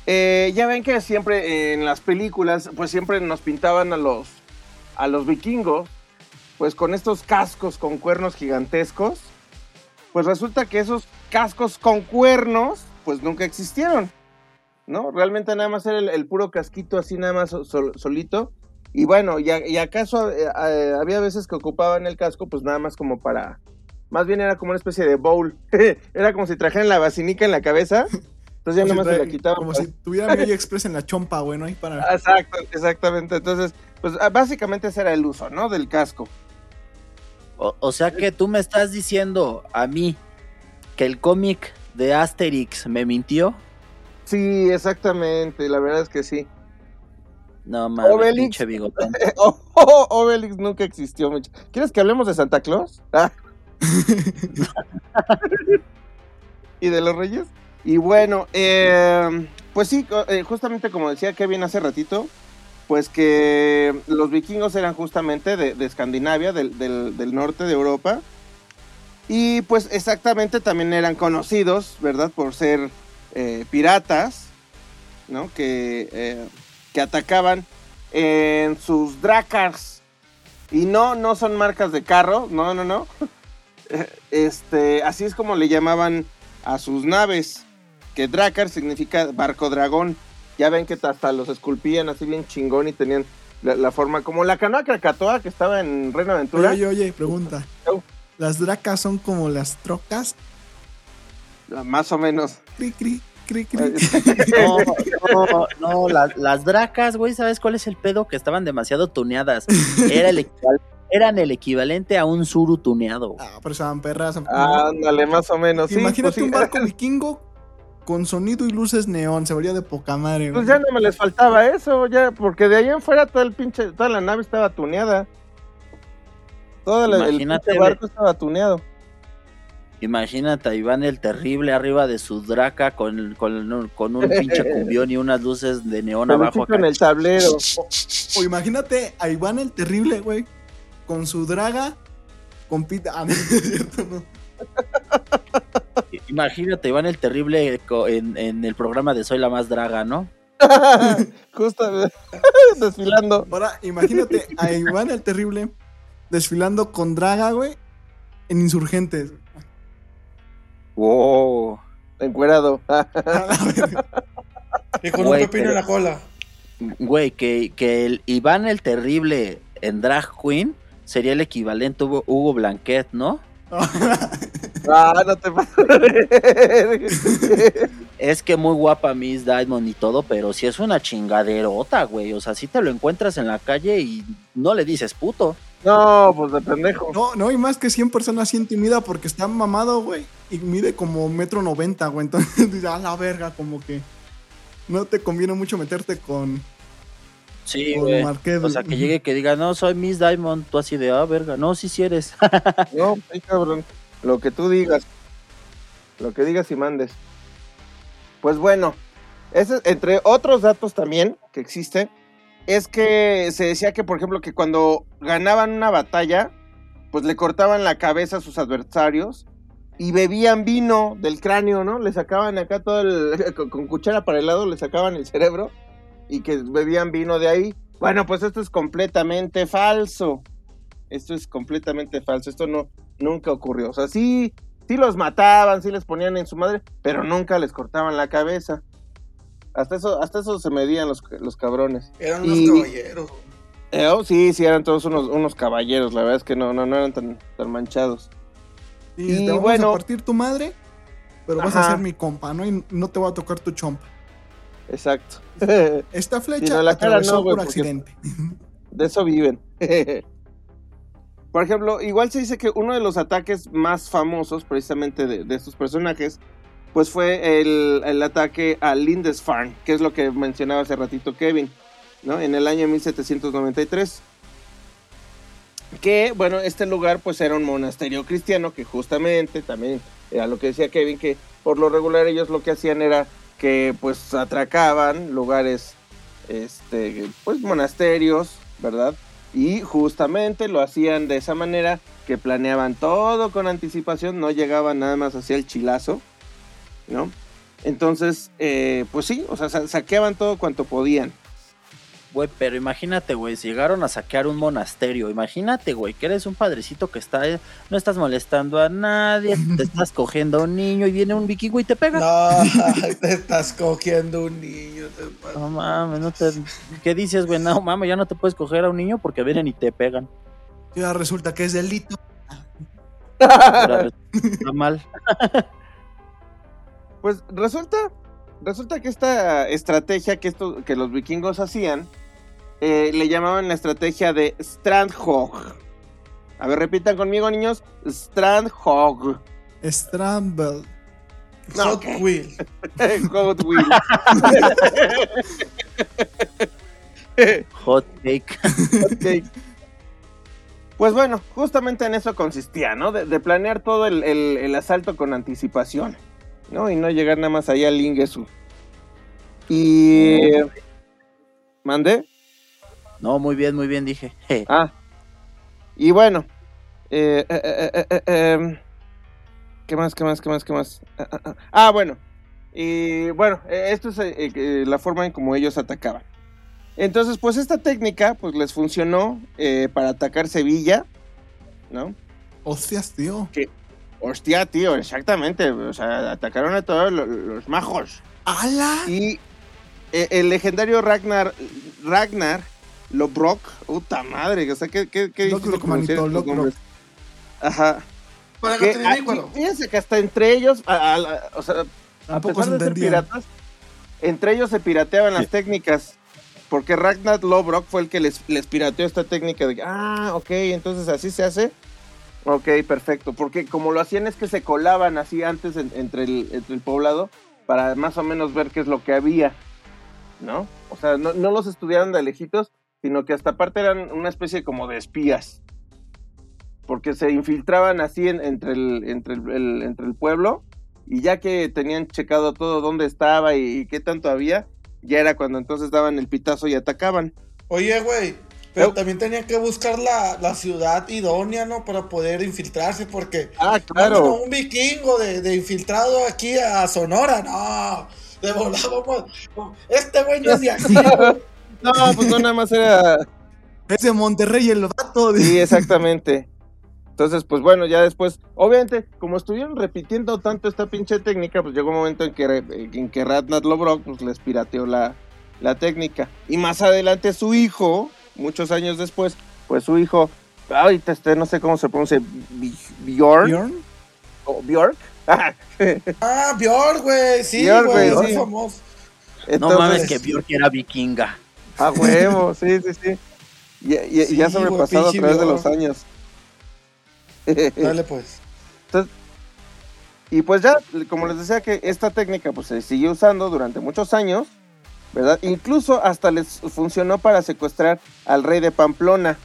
eh, ya ven que siempre en las películas, pues siempre nos pintaban a los, a los vikingos, pues con estos cascos con cuernos gigantescos. Pues resulta que esos cascos con cuernos, pues nunca existieron. ¿No? Realmente nada más era el, el puro casquito así nada más sol- solito. Y bueno, y, a- y acaso eh, eh, había veces que ocupaban el casco, pues nada más como para... Más bien era como una especie de bowl. era como si trajeran la vacinica en la cabeza. Entonces ya Como nada más si se la trae- quitaban. Como para- si tuviera medio express en la chompa, güey, ¿no? Ahí para. Exacto, exactamente. Entonces, pues ah, básicamente ese era el uso, ¿no? Del casco. O, o sea que tú me estás diciendo a mí que el cómic de Asterix me mintió. Sí, exactamente. La verdad es que sí. No mames, Obelix. pinche bigotón. Oh, oh, Obelix nunca existió. ¿Quieres que hablemos de Santa Claus? Ah. ¿Y de los reyes? Y bueno, eh, pues sí, eh, justamente como decía Kevin hace ratito, pues que los vikingos eran justamente de, Escandinavia, del, norte de Europa. Y pues exactamente también eran conocidos, ¿verdad? Por ser eh, piratas, ¿no? Que, eh, que atacaban en sus dracars. Y no, no son marcas de carro, no, no, no. Este, así es como le llamaban a sus naves. Que dracar significa barco dragón. Ya ven que hasta los esculpían así bien chingón y tenían la, la forma como la canoa Krakatoa que estaba en Reino Aventura. Oye, oye, pregunta. ¿Las dracas son como las trocas? Más o menos. Cri, cri, cri, cri. No, no, no, la- las dracas, güey, ¿sabes cuál es el pedo? Que estaban demasiado tuneadas. Era el eran el equivalente a un suru tuneado. Ah, pero estaban perras. Ándale, más o menos. Sí, Imagínate pues sí. un barco vikingo con sonido y luces neón. Se vería de poca madre. Pues güey. ya no me les faltaba eso, ya, porque de ahí en fuera todo el pinche, toda la nave estaba tuneada. Todo la- el pinche barco estaba tuneado. Imagínate a Iván el Terrible arriba de su draca con, con, con un pinche cumbión y unas luces de neón abajo acá. en el tablero. O imagínate a Iván el Terrible, güey, con su draga compita. Ah, no es cierto, no. Imagínate, Iván el Terrible en, en el programa de Soy la Más Draga, ¿no? Justo desfilando. Ahora, imagínate a Iván el Terrible desfilando con Draga, güey, en Insurgentes. Wow. Encuerado. Y con Güey, un pepino pero- en la cola. Güey, que, que el Iván el Terrible en Drag Queen sería el equivalente a Hugo Blanquet, ¿no? ah, no te. Es que muy guapa Miss Diamond y todo, pero si es una chingaderota, güey. O sea, si te lo encuentras en la calle y no le dices puto. no, pues de pendejo. No, no, y más que 100 personas sí intimida porque está mamado, güey, y mide como metro noventa, güey. Entonces, a la verga, como que no te conviene mucho meterte con, Sí, güey. O sea, que llegue y que diga, no, soy Miss Diamond, tú así de, ah, verga, no, sí, sí eres. No, ay, cabrón. Lo que tú digas. Lo que digas y mandes. Pues bueno, ese, entre otros datos también que existen, es que se decía que, por ejemplo, que cuando ganaban una batalla, pues le cortaban la cabeza a sus adversarios y bebían vino del cráneo, ¿no? Le sacaban acá todo el. con, con cuchara para el lado, le sacaban el cerebro y que bebían vino de ahí. Bueno, pues esto es completamente falso. Esto es completamente falso. Esto no, nunca ocurrió. O sea, sí, sí los mataban, sí les ponían en su madre, pero nunca les cortaban la cabeza. Hasta eso, hasta eso se medían los, los cabrones. Eran unos Y- caballeros. Eh, oh, sí, sí, eran todos unos, unos caballeros. La verdad es que no, no, no eran tan, tan manchados. Y Y te vamos bueno. a partir tu madre, pero vas a ser mi compa, ¿no? Y no te voy a tocar tu chompa. Exacto. Esta flecha Sí, no, la cara no, por accidente. De eso viven. Por ejemplo, igual se dice que uno de los ataques más famosos precisamente de, de estos personajes, pues fue el, el ataque a Lindisfarne, que es lo que mencionaba hace ratito Kevin, ¿no? En el año 1793. Que, bueno, este lugar pues era un monasterio cristiano que justamente también era lo que decía Kevin, que por lo regular ellos lo que hacían era que pues atracaban lugares, este, pues monasterios, ¿verdad? Y justamente lo hacían de esa manera que planeaban todo con anticipación, no llegaban nada más hacia el chilazo, ¿no? Entonces, eh, pues sí, o sea, sa- saqueaban todo cuanto podían. Güey, pero imagínate, güey, si llegaron a saquear un monasterio. Imagínate, güey, que eres un padrecito que está, eh, no estás molestando a nadie, te estás cogiendo a un niño y viene un vikingo y te pega. No, te estás cogiendo un niño. te. No mames, no te... ¿Qué dices, güey? No mames, ya no te puedes coger a un niño porque vienen y te pegan. Ya resulta que es delito. Ahora Está mal. Pues resulta, resulta que esta estrategia que, esto, que los vikingos hacían, eh, le llamaban la estrategia de Strandhog. A ver, repitan conmigo, niños. Strandhog. Stramble. No, Hot. Wheel. Hot Wheel. Hot take. Ok. Pues bueno, justamente en eso consistía, ¿no? De, de planear todo el, el- el asalto con anticipación, ¿no? Y no llegar nada más allá al Ingesu. Y... ¿Mandé? No, muy bien, muy bien, dije. Je. Ah. Y bueno. eh, eh, eh, eh, eh, em, ¿Qué más, qué más, qué más, qué más? Ah, ah, ah. Ah, bueno. Y bueno, esto es eh, eh, la forma en como ellos atacaban. Entonces, pues esta técnica, pues les funcionó eh, para atacar Sevilla, ¿no? Hostias, tío. Hostia, tío, exactamente. O sea, atacaron a todos lo- los, majos. ¡Hala! Y eh, el legendario Ragnar, Ragnar Lobrock, puta madre, o sea, ¿qué, qué, qué manito, nombres. Ajá. Para Que, que fíjense que hasta entre ellos, a- a la- o sea, a pesar se de ser piratas, entre ellos se pirateaban las técnicas. Porque Ragnar Lobrock fue el que les, les pirateó esta técnica de que, ah, ok, entonces así se hace. Ok, perfecto. Porque como lo hacían es que se colaban así antes en- entre, el, entre el poblado para más o menos ver qué es lo que había, ¿no? O sea, no, no los estudiaron de lejitos, sino que hasta aparte eran una especie como de espías. Porque se infiltraban así en- entre, el, entre, el, el- entre el pueblo y ya que tenían checado todo dónde estaba y, y qué tanto había, ya era cuando entonces daban el pitazo y atacaban. Oye, güey, Pero también tenían que buscar la, la ciudad idónea, ¿no? Para poder infiltrarse, porque Ah, Claro. un vikingo de, de infiltrado aquí a Sonora, no. De volábamos. Este güey no es de aquí. No, pues no, nada más era. Es de Monterrey el vato. Sí, exactamente. Entonces, pues bueno, ya después, obviamente, como estuvieron repitiendo tanto esta pinche técnica, pues llegó un momento en que, en que Radnat Lobrok pues, les pirateó la, la técnica. Y más adelante su hijo, muchos años después, pues su hijo, ahorita este, no sé cómo se pronuncia, Bjorn, Bjorn. o Bjork. Ah, Björk, güey. Sí, Björk, güey. sí. famoso. No Entonces, mames, que Bjork era vikinga. A huevo, sí, sí, sí. Y, y- y Sí, ya güey, sobrepasado a través de Bjork. los años. Dale, pues. Y pues ya, como les decía que esta técnica pues se siguió usando durante muchos años, ¿verdad? Incluso hasta les funcionó para secuestrar al rey de Pamplona.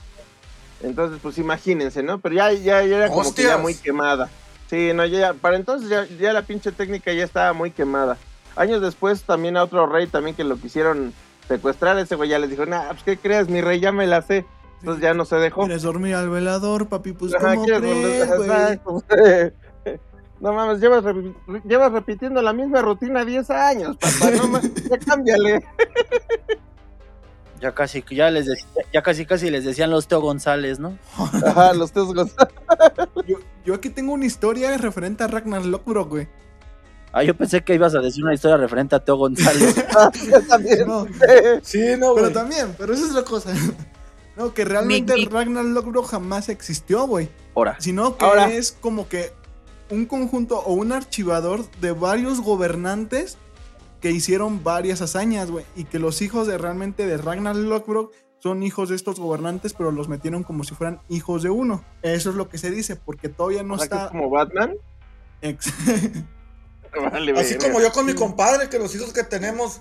Entonces, pues imagínense, ¿no? Pero ya, ya, ya era como que ya muy quemada. Sí, no, ya, para entonces ya, ya la pinche técnica ya estaba muy quemada. Años después también a otro rey también que lo quisieron secuestrar, ese güey ya les dijo, nah, pues ¿qué crees? Mi rey ya me la sé. Entonces ya no se dejó. ¿Quieres dormir al velador, papi? Pues Ajá, ¿cómo ¿quieres crees, volver? No mames, llevas, llevas repitiendo la misma rutina 10 años, papá. No mames, ya cámbiale. Ya casi, ya les decía- ya casi casi les decían los Teo González, ¿no? Ajá, los teos González. Yo, yo aquí tengo una historia referente a Ragnar Lothbrok, güey. Ah, yo pensé que ibas a decir una historia referente a Teo González. también. No, Sí, no, pero güey. también, pero esa es la cosa. No, que realmente Mi- mi- Ragnar Lothbrok jamás existió, güey. Ahora, Sino que Ahora. es como que un conjunto o un archivador de varios gobernantes que hicieron varias hazañas, güey. Y que los hijos de realmente de Ragnar Lothbrok son hijos de estos gobernantes, pero los metieron como si fueran hijos de uno. Eso es lo que se dice, porque todavía no O sea, que es está. como Batman. ex- Vale, Así como yo con mi compadre, que los hijos que tenemos.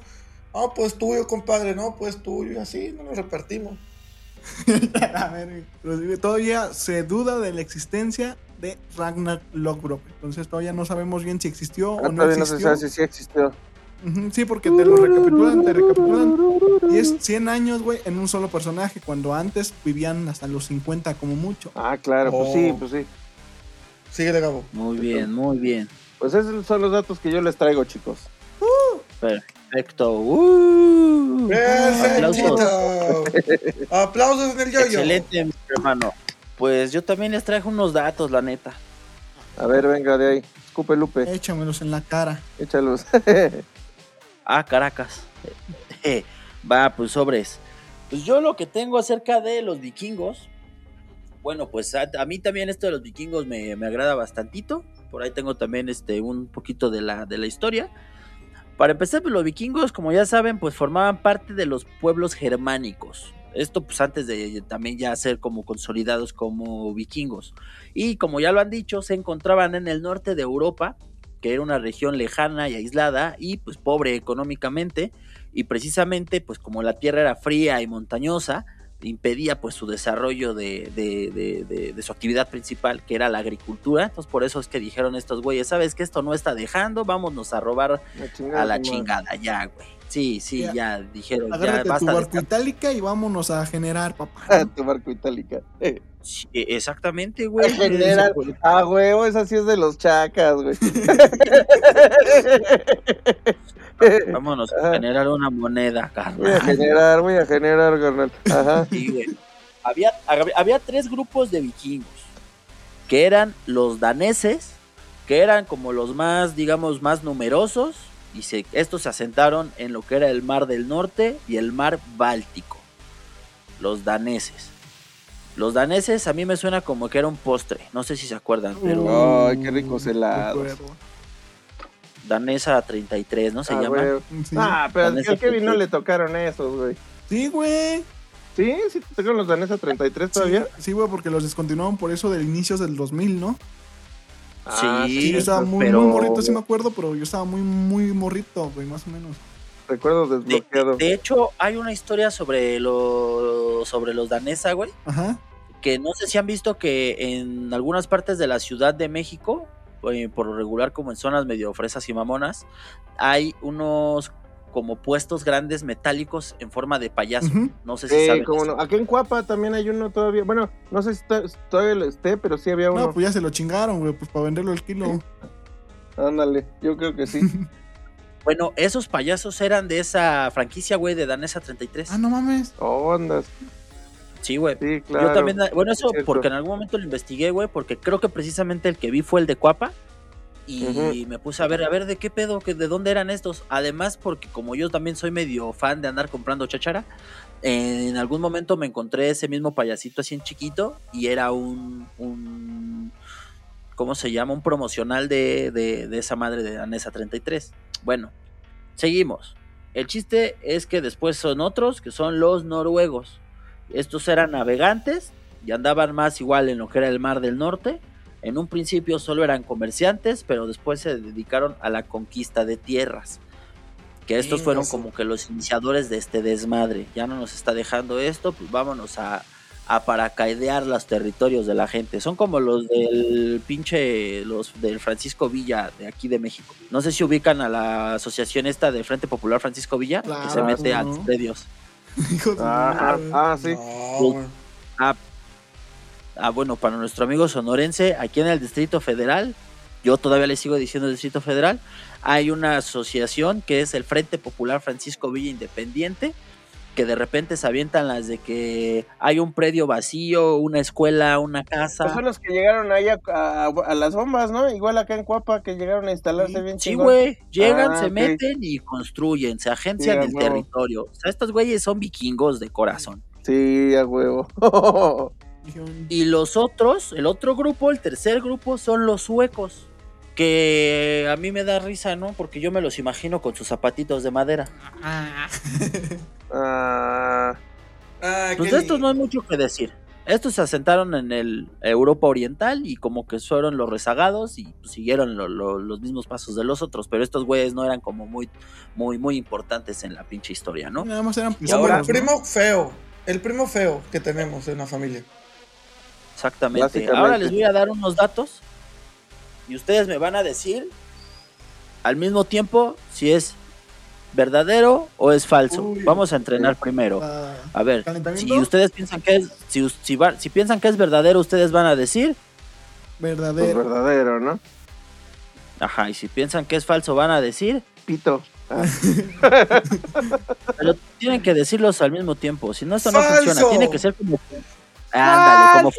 No, pues tuyo, compadre, no, pues tuyo, y así nos repartimos. A ver, todavía se duda de la existencia de Ragnar Lothbrok. Entonces todavía no sabemos bien si existió Ah, o no todavía no se existió. sabe si sí existió. Sí, porque te lo recapitulan, te recapitulan. Y es 100 años, güey, en un solo personaje, cuando antes vivían hasta los 50 como mucho. Ah, claro, pues sí, Oh. pues sí. Síguele, Gabo. muy bien, muy bien. Pues esos son los datos que yo les traigo, chicos. Perfecto. Uh, Perfectito. Aplausos en el yoyo. Excelente, mi hermano. Pues yo también les traje unos datos, la neta. A ver, venga de ahí. Escupe Lupe, Échamelos en la cara. échalos. Ah, Caracas. Va, pues sobres. Pues yo lo que tengo acerca de los vikingos. Bueno, pues a, a mí también esto de los vikingos me, me agrada bastantito. Por ahí tengo también este un poquito de la, de la historia. Para empezar, pues los vikingos, como ya saben, pues formaban parte de los pueblos germánicos. Esto pues antes de también ya ser como consolidados como vikingos. Y como ya lo han dicho, se encontraban en el norte de Europa, que era una región lejana y aislada y pues pobre económicamente. Y precisamente pues como la tierra era fría y montañosa, impedía pues su desarrollo de, de- de- de- de su actividad principal, que era la agricultura. Entonces por eso es que dijeron estos güeyes, ¿sabes que Esto no está dejando, vámonos a robar La chingada, a la chingada ya, güey. Sí, sí, Ya. ya, dijeron, ya Agárrate tu basta de barco itálica y vámonos a generar, papá. Ah, tu barco itálica. Eh, Sí, exactamente, güey. general. Ah, huevo, esa sí es de los chacas, güey. Vámonos a generar una moneda, Voy a carnal. generar, voy a generar, carnal. Ajá. Sí, güey. Había, había, había tres grupos de vikingos, que eran los daneses, que eran como los más, digamos, más numerosos, y se, estos se asentaron en lo que era el Mar del Norte y el Mar Báltico. Los daneses. Los daneses a mí me suena como que era un postre, no sé si se acuerdan, pero Ay, qué ricos helados. Danesa 33, ¿no se Ah, llama? Sí. Ah, pero al Danesa al Kevin no 33. le tocaron esos, güey. Sí, güey. ¿Sí? ¿Sí te tocaron los danesa 33 todavía? Sí, Sí, güey, porque los descontinuaron por eso del inicio del 2000, ¿no? Ah, Sí, Sí, yo estaba muy, pero- muy morrito, sí me acuerdo, pero yo estaba muy, muy morrito, güey, más o menos. Recuerdo De, desbloqueado. de hecho, hay una historia sobre, lo, sobre los danesa, güey. Ajá. que no sé si han visto que en algunas partes de la Ciudad de México, eh, por lo regular como en zonas medio fresas y mamonas, hay unos como puestos grandes metálicos en forma de payaso. No sé si saben. no. Aquí en Cuapa también hay uno todavía. Bueno, no sé si todavía lo esté, pero sí había uno. No, pues ya se lo chingaron, güey, pues para venderlo el kilo. Ándale, yo creo que sí. Bueno, esos payasos eran de esa franquicia, güey, de Danesa 33. Ah, no mames. Ondas, Sí, güey. sí, claro. Yo también, bueno, eso porque en algún momento lo investigué, güey, porque creo que precisamente el que vi fue el de Cuapa. Y me puse a ver, a ver de qué pedo, que de dónde eran estos. Además, porque como yo también soy medio fan de andar comprando chachara, en algún momento me encontré ese mismo payasito así en chiquito y era un, un ¿cómo se llama? Un promocional de, de, de esa madre de Danesa 33. Bueno, seguimos. El chiste es que después son otros, que son los noruegos. Estos eran navegantes y andaban más igual en lo que era el Mar del Norte. En un principio solo eran comerciantes, pero después se dedicaron a la conquista de tierras. Que estos fueron como que los iniciadores de este desmadre. Ya no nos está dejando esto, pues vámonos a, a paracaidear los territorios de la gente. Son como los del pinche, los del Francisco Villa de aquí de México. No sé si ubican a la asociación esta del Frente Popular Francisco Villa, que se Claro, mete a ¿no? los predios. Hijo de Ah, ah, sí. No, güey. Ah, bueno, para nuestro amigo sonorense, aquí en el Distrito Federal, yo todavía le sigo diciendo Distrito Federal, hay una asociación que es el Frente Popular Francisco Villa Independiente, que de repente se avientan las de que hay un predio vacío, una escuela, una casa. Pues son los que llegaron ahí a, a- a las bombas, ¿no? Igual acá en Cuapa que llegaron a instalarse bien Sí, güey, llegan, Ah, se meten y construyen, se agencian Sí, a el huevo. territorio. O sea, estos güeyes son vikingos de corazón. Sí, a huevo. Y los otros, el otro grupo, el tercer grupo, son los suecos. Que a mí me da risa, ¿no? Porque yo me los imagino con sus zapatitos de madera. ah. Ah, Ah, Pues de estos no hay mucho que decir. Estos se asentaron en el Europa Oriental y como que fueron los rezagados y siguieron lo- lo- los mismos pasos de los otros. Pero estos güeyes no eran como muy, muy, muy importantes en la pinche historia, ¿no? Nada más eran Y ahora- el primo feo. El primo feo que tenemos en la familia. Exactamente. Ahora les voy a dar unos datos y ustedes me van a decir al mismo tiempo si es verdadero o es falso. Uy. Vamos a entrenar primero. Ah, A ver, si ustedes piensan que es, si, si, va- si piensan que es verdadero, ustedes van a decir, pues verdadero. verdadero, ¿no? ajá, y si piensan que es falso, van a decir, Pito. Ah, pero tienen que decirlos al mismo tiempo. Si no, esto no funciona. Tiene que ser como, ándale, como,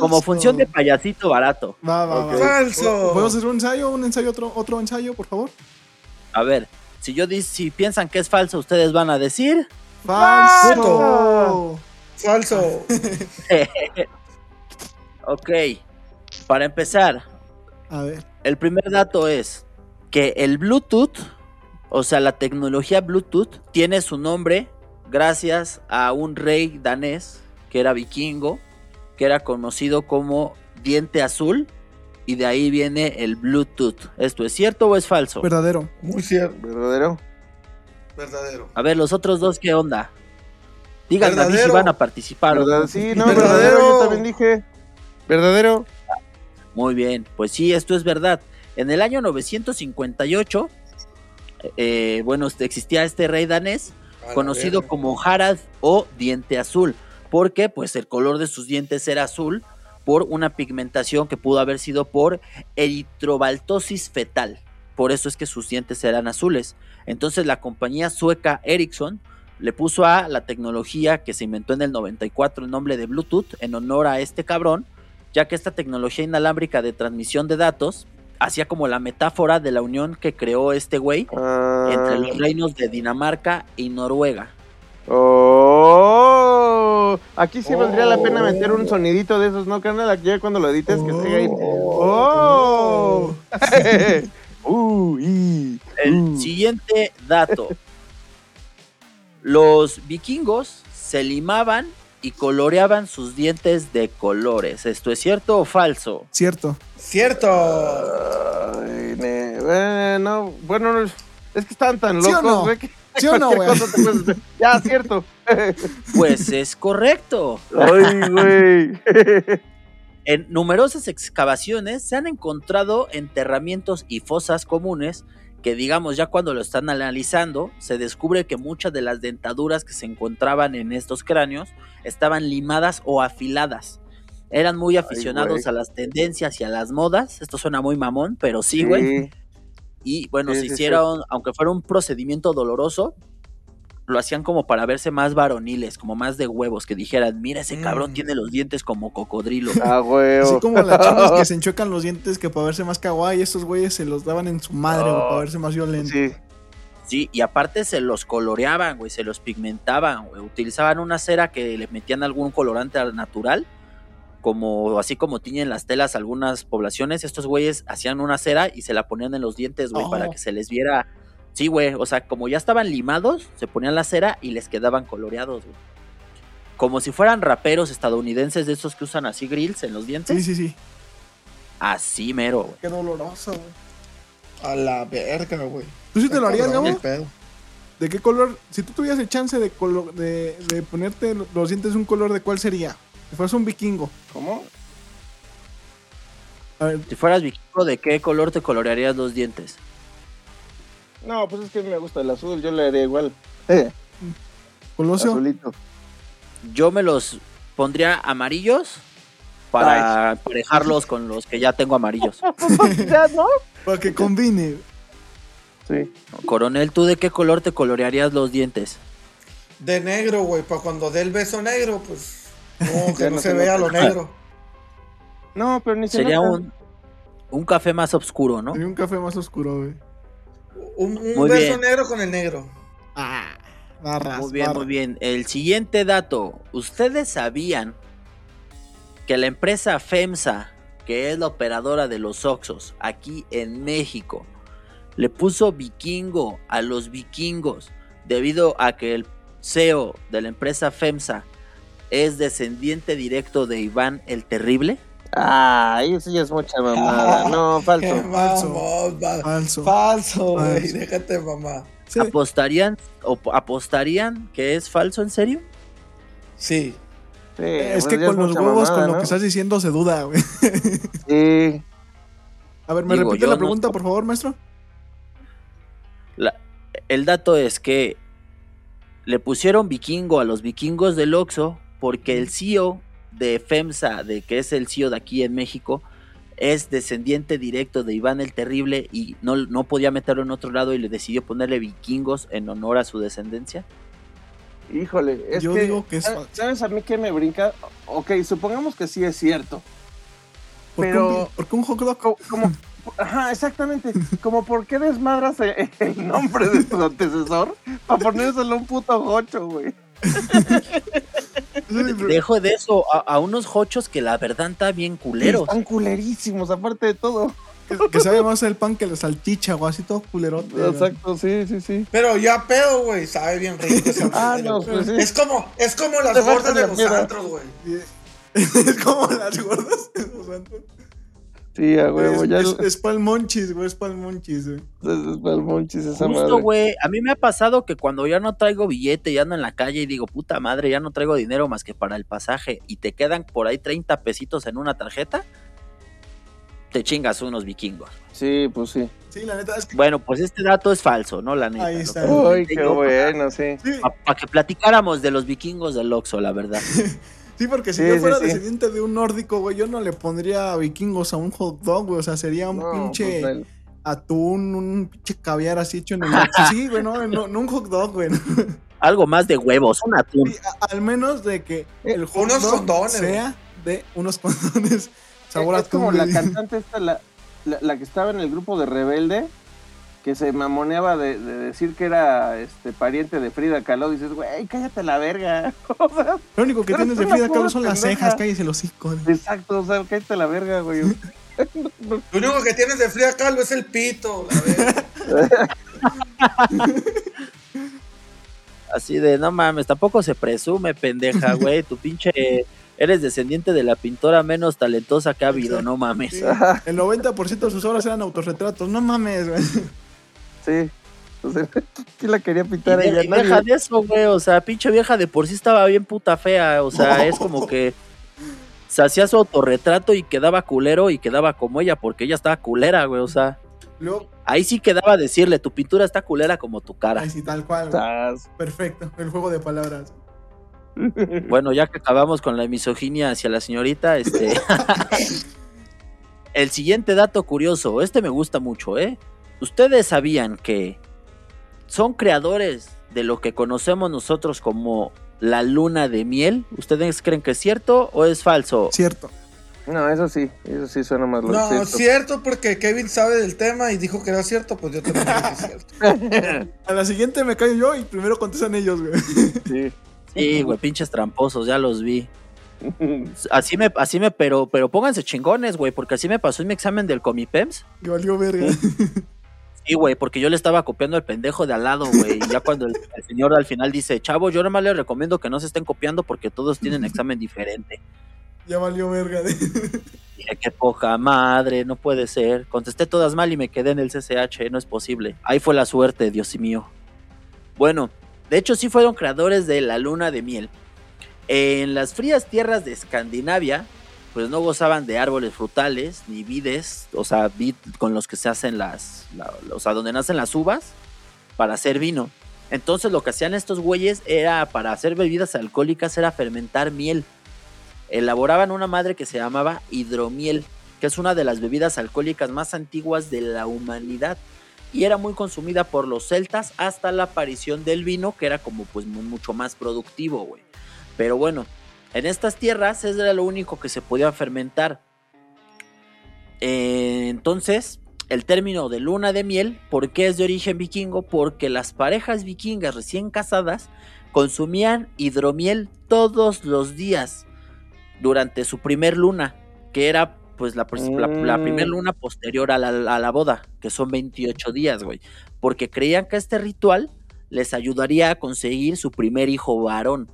como función de payasito barato. Va, va, Ok. va. ¡Falso! ¿Podemos hacer un ensayo? ¿Un ensayo? ¿Otro, otro ensayo, por favor? A ver, si yo si piensan que es falso, ustedes van a decir, ¡Falso! Falso. ok, para empezar, A ver. el primer dato es que el Bluetooth, o sea, la tecnología Bluetooth, tiene su nombre gracias a un rey danés que era vikingo, que era conocido como Diente Azul, y de ahí viene el Bluetooth. ¿Esto es cierto o es falso? Verdadero. Muy cierto. ¿Verdadero? Verdadero. A ver, los otros dos, ¿qué onda? Díganme a mí si van a participar. o no. ¿Verdad? Sí, no, Verdadero. verdadero. Yo también dije. ¿Verdadero? Muy bien, pues sí, esto es verdad. En el año 958, eh, bueno, este- existía este rey danés conocido como Harald o Diente Azul, porque pues el color de sus dientes era azul por una pigmentación que pudo haber sido por eritrobaltosis fetal. Por eso es que sus dientes eran azules. Entonces la compañía sueca Ericsson le puso a la tecnología que se inventó en el 94 el nombre de Bluetooth en honor a este cabrón, ya que esta tecnología inalámbrica de transmisión de datos hacía como la metáfora de la unión que creó este güey Ah, entre los reinos de Dinamarca y Noruega. Oh, aquí sí valdría la pena meter un sonidito de esos, ¿no, carnal? Ya cuando lo edites, que se ahí. Oh. Uy. El siguiente dato. Los vikingos se limaban y coloreaban sus dientes de colores. ¿Esto es cierto o falso? Cierto. Cierto. Ay, ne- bueno, bueno, es que estaban tan ¿Sí o locos, no? güey. ¿Sí o no, güey? puedes hacer. Ya, cierto. Pues es correcto. Ay, güey. En numerosas excavaciones se han encontrado enterramientos y fosas comunes que digamos ya cuando lo están analizando, se descubre que muchas de las dentaduras que se encontraban en estos cráneos estaban limadas o afiladas. Eran muy aficionados a las tendencias y a las modas. Esto suena muy mamón, pero sí, güey. Y bueno, Sí, se sí. hicieron, aunque fuera un procedimiento doloroso, lo hacían como para verse más varoniles, como más de huevos, que dijeran, mira ese cabrón Mm. tiene los dientes como cocodrilo. Ah, huevo. Así como las chavas que se enchuecan los dientes que para verse más kawaii, estos güeyes se los daban en su madre, güey, para verse más violento. Sí. Sí, y aparte se los coloreaban, güey, se los pigmentaban, güey. Utilizaban una cera que le metían algún colorante al natural, como así como tiñen las telas algunas poblaciones. Estos güeyes hacían una cera y se la ponían en los dientes, güey, Oh. para que se les viera. Sí, güey, o sea, como ya estaban limados, se ponían la cera y les quedaban coloreados, güey. Como si fueran raperos estadounidenses de esos que usan así grills en los dientes. Sí, sí, sí. Así mero, güey. Qué doloroso, güey. A la verga, güey. ¿Tú sí te lo harías, Gabo? ¿De qué color? Si tú tuvieras el chance de, colo- de, de ponerte los dientes un color, ¿de cuál sería? Si fueras un vikingo. ¿Cómo? A ver, Si fueras vikingo, ¿de qué color te colorearías los dientes? No, pues es que me gusta el azul, yo le haría igual. Eh, Colosio. azulito. Yo me los pondría amarillos para emparejarlos con los que ya tengo amarillos. ya, ¿no? Para que combine. Sí. Coronel, ¿tú de qué color te colorearías los dientes? De negro, güey, para cuando dé el beso negro, pues. No, que no no se vea lo negro. No, pero ni se Sería nota. un, un café más oscuro, ¿no? Sería un café más oscuro, güey. Un, un bien. negro con el negro. Ah, barras. Muy bien, barras. muy bien. El siguiente dato. ¿Ustedes sabían que la empresa FEMSA, que es la operadora de los Oxos aquí en México, le puso vikingo a los vikingos debido a que el CEO de la empresa FEMSA es descendiente directo de Iván el Terrible? Ah, eso ya es mucha mamada. No, Qué falso. va- Falso. Falso, güey. Falso. Déjate, mamá. Sí, ¿Apostarían, o apostarían que es falso en serio? Sí. Sí, es pues que con los huevos, mamada, con lo ¿no? que estás diciendo, se duda, güey. Sí. A ver, ¿me Digo, repite la no- pregunta, por favor, maestro? La- el dato es que le pusieron vikingo a los vikingos del Oxxo porque el CEO de FEMSA, de que es el CEO de aquí en México, es descendiente directo de Iván el Terrible y no, no podía meterlo en otro lado y le decidió ponerle vikingos en honor a su descendencia. Híjole, es Yo que, digo que es ¿sabes- falso. ¿Sabes a mí qué me brinca? Ok, supongamos que sí es cierto. ¿Por, qué Pero- un, por qué un hot dog? Co- Como, ajá, exactamente. Como por qué desmadras el nombre de tu antecesor para ponérselo a un puto gocho, güey. Dejo de eso a, a unos hochos que la verdad está bien culeros. Están culerísimos, aparte de todo. Que, que sabe más el pan que la salchicha, güey, así todo culerote. güey. Exacto, sí, sí, sí. Pero ya pedo, güey. Sabe bien rico esa Ah, no, pues sí. Es como, es como las gordas de los antros, güey. es como las gordas de los santos. Sí, a huevo, es, ya es, es, es pa'l monchis, güey, es pa'l monchis, güey. es pa'l monchis esa Justo, madre. güey. A mí me ha pasado que cuando ya no traigo billete y ando en la calle y digo, puta madre, ya no traigo dinero más que para el pasaje y te quedan por ahí 30 pesitos en una tarjeta, te chingas unos vikingos. Sí, pues sí. Sí, la neta es que. Bueno, pues este dato es falso, ¿no? La neta. Ahí está. Uy, qué bueno, sí. Sí, Para que platicáramos de los vikingos del Oxxo, la verdad. sí, porque si Sí, yo fuera sí. descendiente de un nórdico, güey, yo no le pondría vikingos a un hot dog, güey. O sea, sería un No, pinche pues, el- atún, un pinche caviar así hecho en el. sí, güey, no, no, no un hot dog, güey. Algo más de huevos, un atún. Sí, a- al menos de que el hot unos dog condones, sea de unos condones sabor a es como atún, la güey. cantante esta, la, la, la que estaba en el grupo de Rebelde, que se mamoneaba de, de decir que era este pariente de Frida Kahlo. Dices, güey, cállate la verga. O sea, Lo único que tienes de Frida Kahlo son las pendeja. cejas, cállese hocico. güey. exacto, o sea, cállate la verga, güey. Lo único que tienes de Frida Kahlo es el pito, la verga. Así de, no mames, tampoco se presume, pendeja, güey. Tu pinche. Eres descendiente de la pintora menos talentosa que ha habido, no mames. Sí, el 90% de sus obras eran autorretratos. No mames, güey. Sí. O sea, ¿quién la quería Y, pintar de- ella? y deja de eso, güey. O sea, pinche vieja de por sí estaba bien puta fea. O sea, es como que se hacía su autorretrato y quedaba culero y quedaba como ella, porque ella estaba culera, güey. O sea, Luego, Ahí sí quedaba decirle, tu pintura está culera como tu cara. Ay, sí, tal cual. Perfecto. El juego de palabras. Bueno, ya que acabamos con la misoginia hacia la señorita, este. El siguiente dato curioso, este me gusta mucho, ¿eh? Ustedes sabían que son creadores de lo que conocemos nosotros como la luna de miel. ¿Ustedes creen que es cierto o es falso? Cierto. No, eso sí, eso sí suena más lo No, cierto. cierto, porque Kevin sabe del tema y dijo que era cierto, pues yo también dije que es cierto. A la siguiente me callo yo y primero contestan ellos, güey. Sí. Sí, güey, pinches tramposos, ya los vi. Así me, así me, pero, pero pónganse chingones, güey, porque así me pasó en mi examen del Comipems. Y valió verga. Sí, güey, porque yo le estaba copiando al pendejo de al lado, güey. Y ya cuando el, el señor al final dice, chavo, yo nomás les recomiendo que no se estén copiando porque todos tienen examen diferente. ya valió verga. Dije, qué poca madre, no puede ser. Contesté todas mal y me quedé en el CCH, no es posible. Ahí fue la suerte, Dios mío. Bueno, de hecho sí fueron creadores de la luna de miel. En las frías tierras de Escandinavia, pues no gozaban de árboles frutales ni vides, o sea, vid con los que se hacen las, la- o sea, donde nacen las uvas para hacer vino. Entonces lo que hacían estos güeyes era para hacer bebidas alcohólicas era fermentar miel. Elaboraban una madre que se llamaba hidromiel, que es una de las bebidas alcohólicas más antiguas de la humanidad y era muy consumida por los celtas hasta la aparición del vino, que era como pues mu- mucho más productivo, güey. Pero bueno, en estas tierras era lo único que se podía fermentar. Eh, entonces, el término de luna de miel, ¿por qué es de origen vikingo? Porque las parejas vikingas recién casadas consumían hidromiel todos los días durante su primer luna, que era pues la, la Mm. luna posterior a la, a la boda, que son 28 días, güey. Porque creían que este ritual les ayudaría a conseguir su primer hijo varón.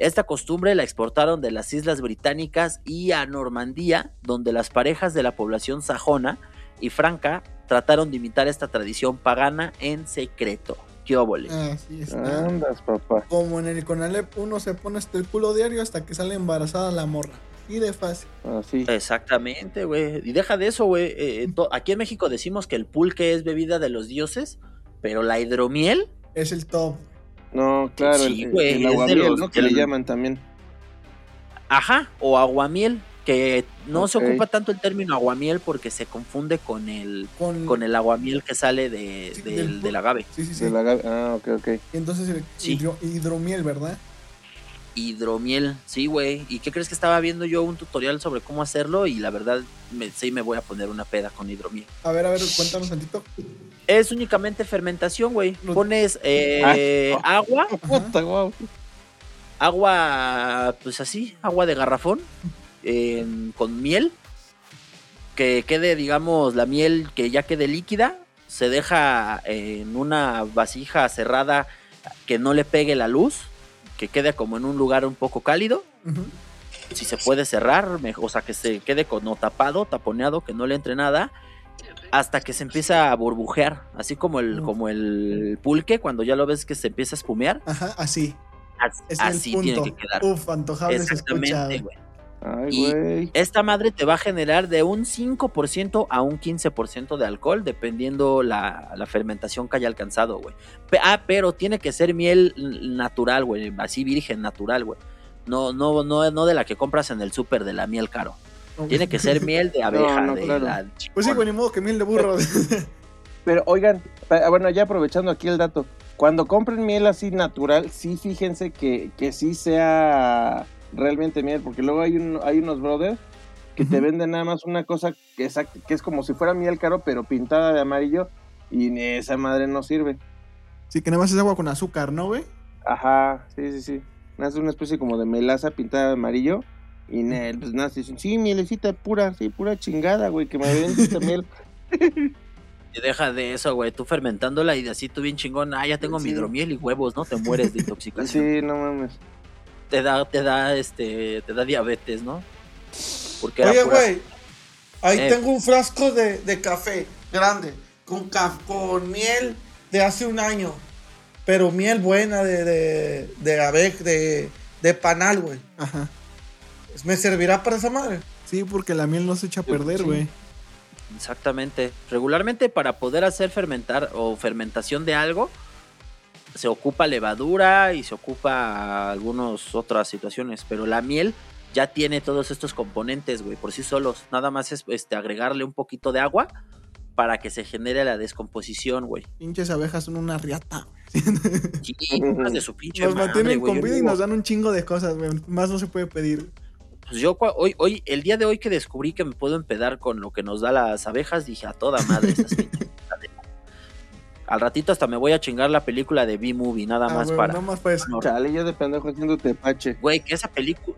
Esta costumbre la exportaron de las Islas Británicas y a Normandía, donde las parejas de la población sajona y franca trataron de imitar esta tradición pagana en secreto. ¡Qué óvole! Así está. Andas, papá. Como en el Conalep, uno se pone hasta el culo diario hasta que sale embarazada la morra. Y de fácil. Así. Exactamente, güey. Y deja de eso, güey. eh, to- aquí en México decimos que el pulque es bebida de los dioses, pero la hidromiel, Es el top. No, claro, Sí, el, güey, el es de aguamiel, los ¿no? Que le llaman también. ajá, o aguamiel, que no se ocupa tanto el término aguamiel porque se confunde con el Con, con el aguamiel que sale de, Sí, del, del del agave. Sí, sí, sí. De la agave- Ah, ok, ok. Y entonces el Sí. hidro- hidromiel, ¿verdad? Hidromiel, sí, güey. ¿Y qué crees que estaba viendo yo un tutorial sobre cómo hacerlo? Y la verdad, me, sí me voy a poner una peda con hidromiel. A ver, a ver, cuéntanos tantito. Es únicamente fermentación, güey. Pones eh, agua, Puta, guau. agua, pues así, agua de garrafón, con miel, que quede, digamos, la miel que ya quede líquida, se deja en una vasija cerrada que no le pegue la luz, que quede como en un lugar un poco cálido, si se puede cerrar, me- o sea, que se quede con no tapado, taponeado, que no le entre nada, hasta que se empieza a burbujear, así como el, como el pulque, cuando ya lo ves que se empieza a espumear, Ajá, así. Es así tiene que quedar. Uf, antojable se escucha. Exactamente, güey. Ay, Y- güey. Esta madre te va a generar de un 5% a un 15% de alcohol, dependiendo la, la fermentación que haya alcanzado, güey. Ah, pero tiene que ser miel natural, güey, así virgen natural, güey. No, no, no, no de la que compras en el súper de la miel caro. Tiene que ser miel de abeja, no, de claro. la Pues sí, güey, ni modo que miel de burro. Pero oigan, pa- bueno, ya aprovechando aquí el dato, cuando compren miel así natural, sí fíjense que, que sí sea realmente miel, porque luego hay, un, hay unos brothers que te venden nada más una cosa que, exact- que es como si fuera miel caro, pero pintada de amarillo, y ni esa madre no sirve. sí, que nada más es agua con azúcar, ¿no, güey? Ajá, sí, sí, sí. Es una especie como de melaza pintada de amarillo. Y pues nada, dicen, sí, mielecita pura, sí, pura chingada, güey, que me den esta miel. Y deja de eso, güey. Tú fermentándola y así tú bien chingón. Ah, ya tengo mi hidromiel y huevos, ¿no? Te mueres de intoxicación. Sí, no mames. Te da, te da, este, te da diabetes, ¿no? Porque Oye, pura- güey, ahí Eh. tengo un frasco de, de café grande, con, ca- con miel de hace un año, pero miel buena de, de, de abe- de, de panal, güey. Ajá. ¿Me servirá para esa madre? Sí, porque la miel no se echa a perder, Sí. güey. Exactamente. Regularmente para poder hacer fermentar o fermentación de algo, se ocupa levadura y se ocupa algunas otras situaciones, pero la miel ya tiene todos estos componentes, güey, por sí solos. Nada más es este, agregarle un poquito de agua para que se genere la descomposición, güey. Pinches abejas son una riata. Sí, de su pinche Nos madre, mantienen güey. con vida y nos dan un chingo de cosas, güey. Más no se puede pedir. Pues yo hoy, hoy, el día de hoy que descubrí que me puedo empedar con lo que nos da las abejas, dije a toda madre pinches abejas". Al ratito hasta me voy a chingar la película de B-Movie, nada Ah, más güey, para. Nada más para eso. Chale, yo de pendejo haciendo tepache. Güey, que esa película.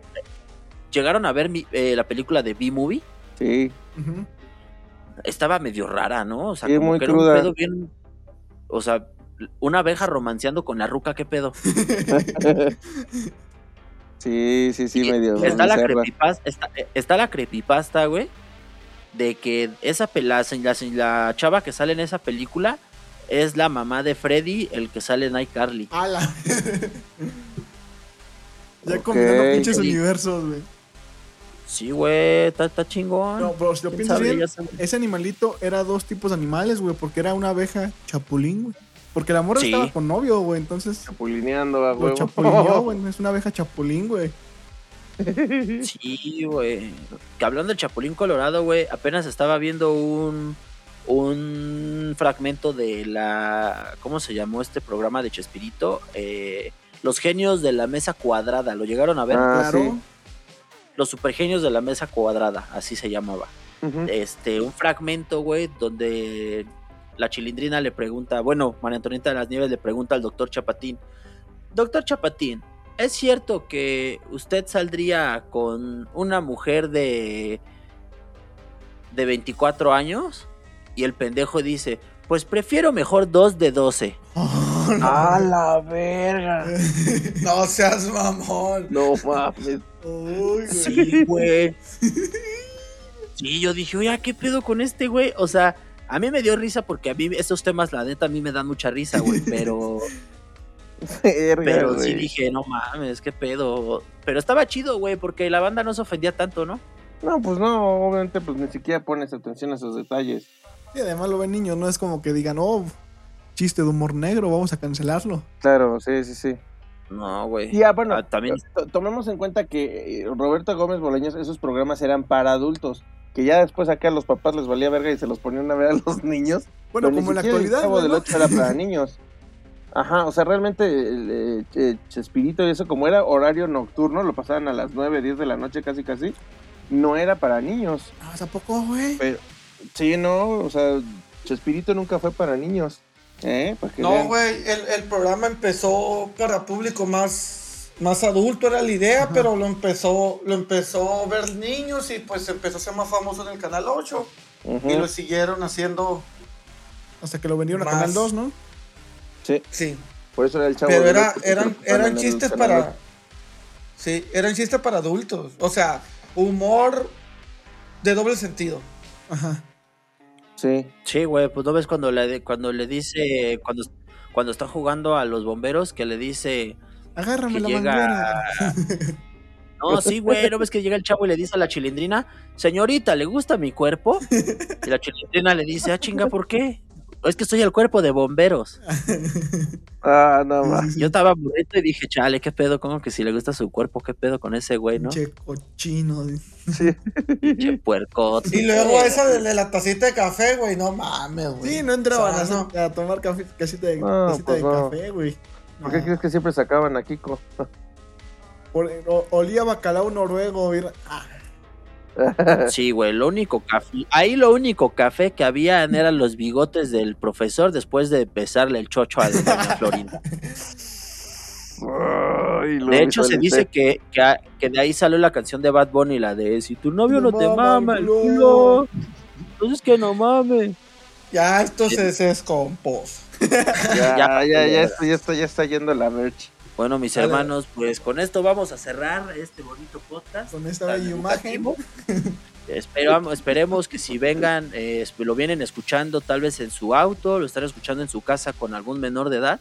Llegaron a ver mi- eh, la película de B-Movie. Sí. Estaba medio rara, ¿no? O sea, Sí, como muy que era cruda. un pedo bien. O sea, una abeja romanceando con la ruca, ¿qué pedo? Sí, sí, sí, Y medio. está, la creepypasta, está, está la creepypasta, güey. De que esa la, la chava que sale en esa película es la mamá de Freddy, el que sale en iCarly. ¡Hala! ya Ok. combinando pinches Sí. universos, güey. Sí, güey, está, está chingón. No, pero si lo ¿Quién piensas sabe? bien, ese animalito era dos tipos de animales, güey, porque era una abeja chapulín, güey. Porque la morra Sí. estaba con novio, güey, entonces Chapulineando, a lo huevo. chapulineó, güey. Es una abeja chapulín, güey. Sí, güey. Que hablando del Chapulín Colorado, güey, apenas estaba viendo un un fragmento de la ¿cómo se llamó este programa de Chespirito? Eh, los genios de la mesa cuadrada, ¿lo llegaron a ver? Ah, claro. sí. Los supergenios de la mesa cuadrada, así se llamaba. Este, un fragmento, güey, donde la chilindrina le pregunta, bueno, María Antonieta de las Nieves le pregunta al doctor Chapatín, doctor Chapatín, ¿es cierto que usted saldría con una mujer de, de 24 años? Y el pendejo dice, pues prefiero mejor dos de 12. ¡A la verga! No seas mamón. No mames. Uy, güey. Sí, güey. Sí, yo dije, oye, ¿qué pedo con este güey? O sea, a mí me dio risa porque a mí esos temas, la neta, a mí me dan mucha risa, güey. Pero, Verga, pero sí dije, no mames, qué pedo. Pero estaba chido, güey, porque la banda no se ofendía tanto, ¿no? No, pues no, obviamente, pues ni siquiera pones atención a esos detalles. Y además lo ven niños, no es como que digan, oh, chiste de humor negro, vamos a cancelarlo. Claro, sí, sí, sí. No, güey. Y ah, bueno, Ah, también. to- tomemos en cuenta que eh, Roberto Gómez Bolaños, esos programas eran para adultos. Que ya después acá a los papás les valía verga y se los ponían a ver a los niños. Bueno, como en la el actualidad, güey, del ¿no? 8 era para niños. Ajá, o sea, realmente el, eh, eh, Chespirito y eso, como era horario nocturno, lo pasaban a las 9, 10 de la noche casi casi, no era para niños. Ah, ¿tampoco, güey? Pero, sí, no, o sea, Chespirito nunca fue para niños. ¿Eh? Para No, güey, el, el programa empezó para público más, más adulto, era la idea, pero lo empezó, lo empezó a ver niños y pues empezó a ser más famoso en el Canal 8. Ujú, Y lo siguieron haciendo, Hasta que lo vendieron a Más. Canal 2, ¿no? Sí, sí. por eso era el chavo. Pero era, eran, eran chistes para... Sí, eran chistes para adultos. O sea, humor de doble sentido. Ajá. Sí. Sí, güey, pues no ves cuando le, cuando le dice, cuando, cuando está jugando a los bomberos, que le dice, Agárrame la llega. manguera. No, sí, güey, ¿no ves que llega el chavo y le dice a la chilindrina, señorita, ¿le gusta mi cuerpo? Y la chilindrina le dice, ah, chinga, ¿por qué? Es que soy el cuerpo de bomberos. Ah, no más. Yo estaba burrito y dije, chale, ¿qué pedo? ¿Cómo que si le gusta su cuerpo? ¿Qué pedo con ese güey, no? Che cochino. Che puercote. Y luego esa de, de la tacita de café, güey, no mames, güey. Sí, no entraban O sea, no. a, tomar café, casita de, No, casita pues de no. café, güey. ¿Por qué crees que siempre sacaban a Kiko? Por- o- olía bacalao noruego. y era- ah, Sí, güey, lo único café, ahí lo único café que habían eran los bigotes del profesor después de besarle el chocho a doña Florinda. Ay, lo De hecho, se dice que, que, a- que de ahí salió la canción de Bad Bunny, la de Si tu novio no, No te mama mama el el culo". culo, entonces que no mames. Ya esto se, descompuso. Ya, Ya, ya, ya, ya. está, ya está, ya está yendo la merch. Bueno, mis hermanos, pues con esto vamos a cerrar este bonito podcast. con esta bella imagen. Esperamos, esperemos que si vengan, eh, lo vienen escuchando tal vez en su auto, lo están escuchando en su casa con algún menor de edad,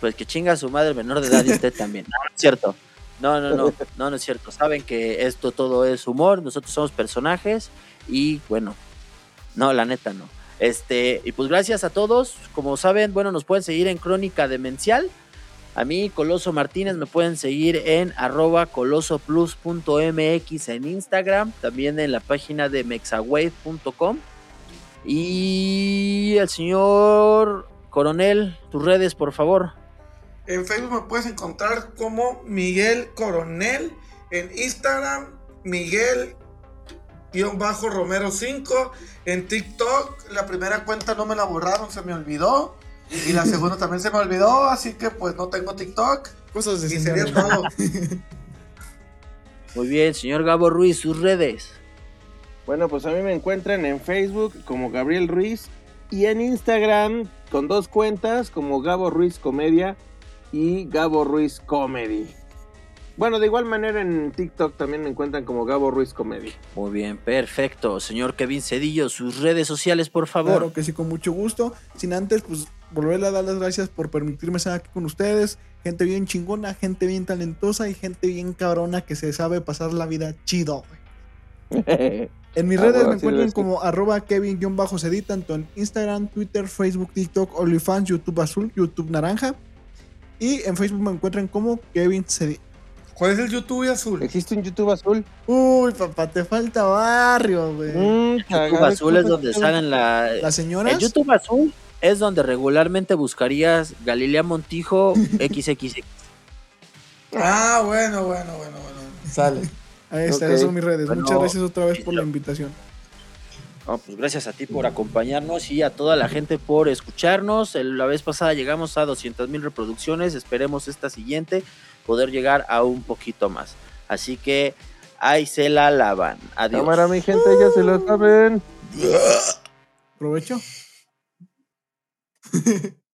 pues que chinga a su madre menor de edad y usted también. No, no es cierto. No, no, no, no, no es cierto. Saben que esto todo es humor, nosotros somos personajes y bueno, No, la neta no. Este, y pues gracias a todos. Como saben, bueno, nos pueden seguir en Crónica Demencial. A mí, Coloso Martínez, me pueden seguir en arroba colosoplus.mx en Instagram, también en la página de mexawave.com. Y el señor Coronel, tus redes, por favor. En Facebook me puedes encontrar como Miguel Coronel. En Instagram, Miguel-Romero 5. En TikTok, la primera cuenta no me la borraron, se me olvidó. Y la segunda también se me olvidó, así que pues no tengo TikTok. Cosas de Y sería todo. Muy bien, señor Gabo Ruiz, sus redes. Bueno, pues a mí me encuentran en Facebook como Gabriel Ruiz y en Instagram con dos cuentas como Gabo Ruiz Comedia y Gabo Ruiz Comedy. Bueno, de igual manera en TikTok también me encuentran como Gabo Ruiz Comedy. Muy bien, perfecto. Señor Kevin Cedillo, sus redes sociales, por favor. Claro que sí, con mucho gusto. Sin antes, pues, volverle a dar las gracias por permitirme estar aquí con ustedes. Gente bien chingona, gente bien talentosa y gente bien cabrona que se sabe pasar la vida chido. güey. En mis Ah, redes bueno, me sí, encuentran como arroba Kevin-CD, tanto en Instagram, Twitter, Facebook, TikTok, OnlyFans, YouTube Azul, YouTube Naranja. Y en Facebook me encuentran como Kevin CD. ¿Cuál es el YouTube azul? ¿Existe un YouTube azul? Uy, papá, te falta barrio, güey. Mm, YouTube Azul es ¿cómo donde salen la... Las señoras. El YouTube Azul es donde regularmente buscarías Galilea Montijo XXX. Ah, bueno, bueno, bueno, bueno. Sale. Ahí está, Ok. esas son mis redes. Bueno, Muchas gracias otra vez por la invitación. No, pues gracias a ti por acompañarnos y a toda la gente por escucharnos. La vez pasada llegamos a 200 mil reproducciones. Esperemos esta siguiente poder llegar a un poquito más. Así que ahí se la lavan. Adiós. Cámara, mi gente, ya se lo saben. Provecho.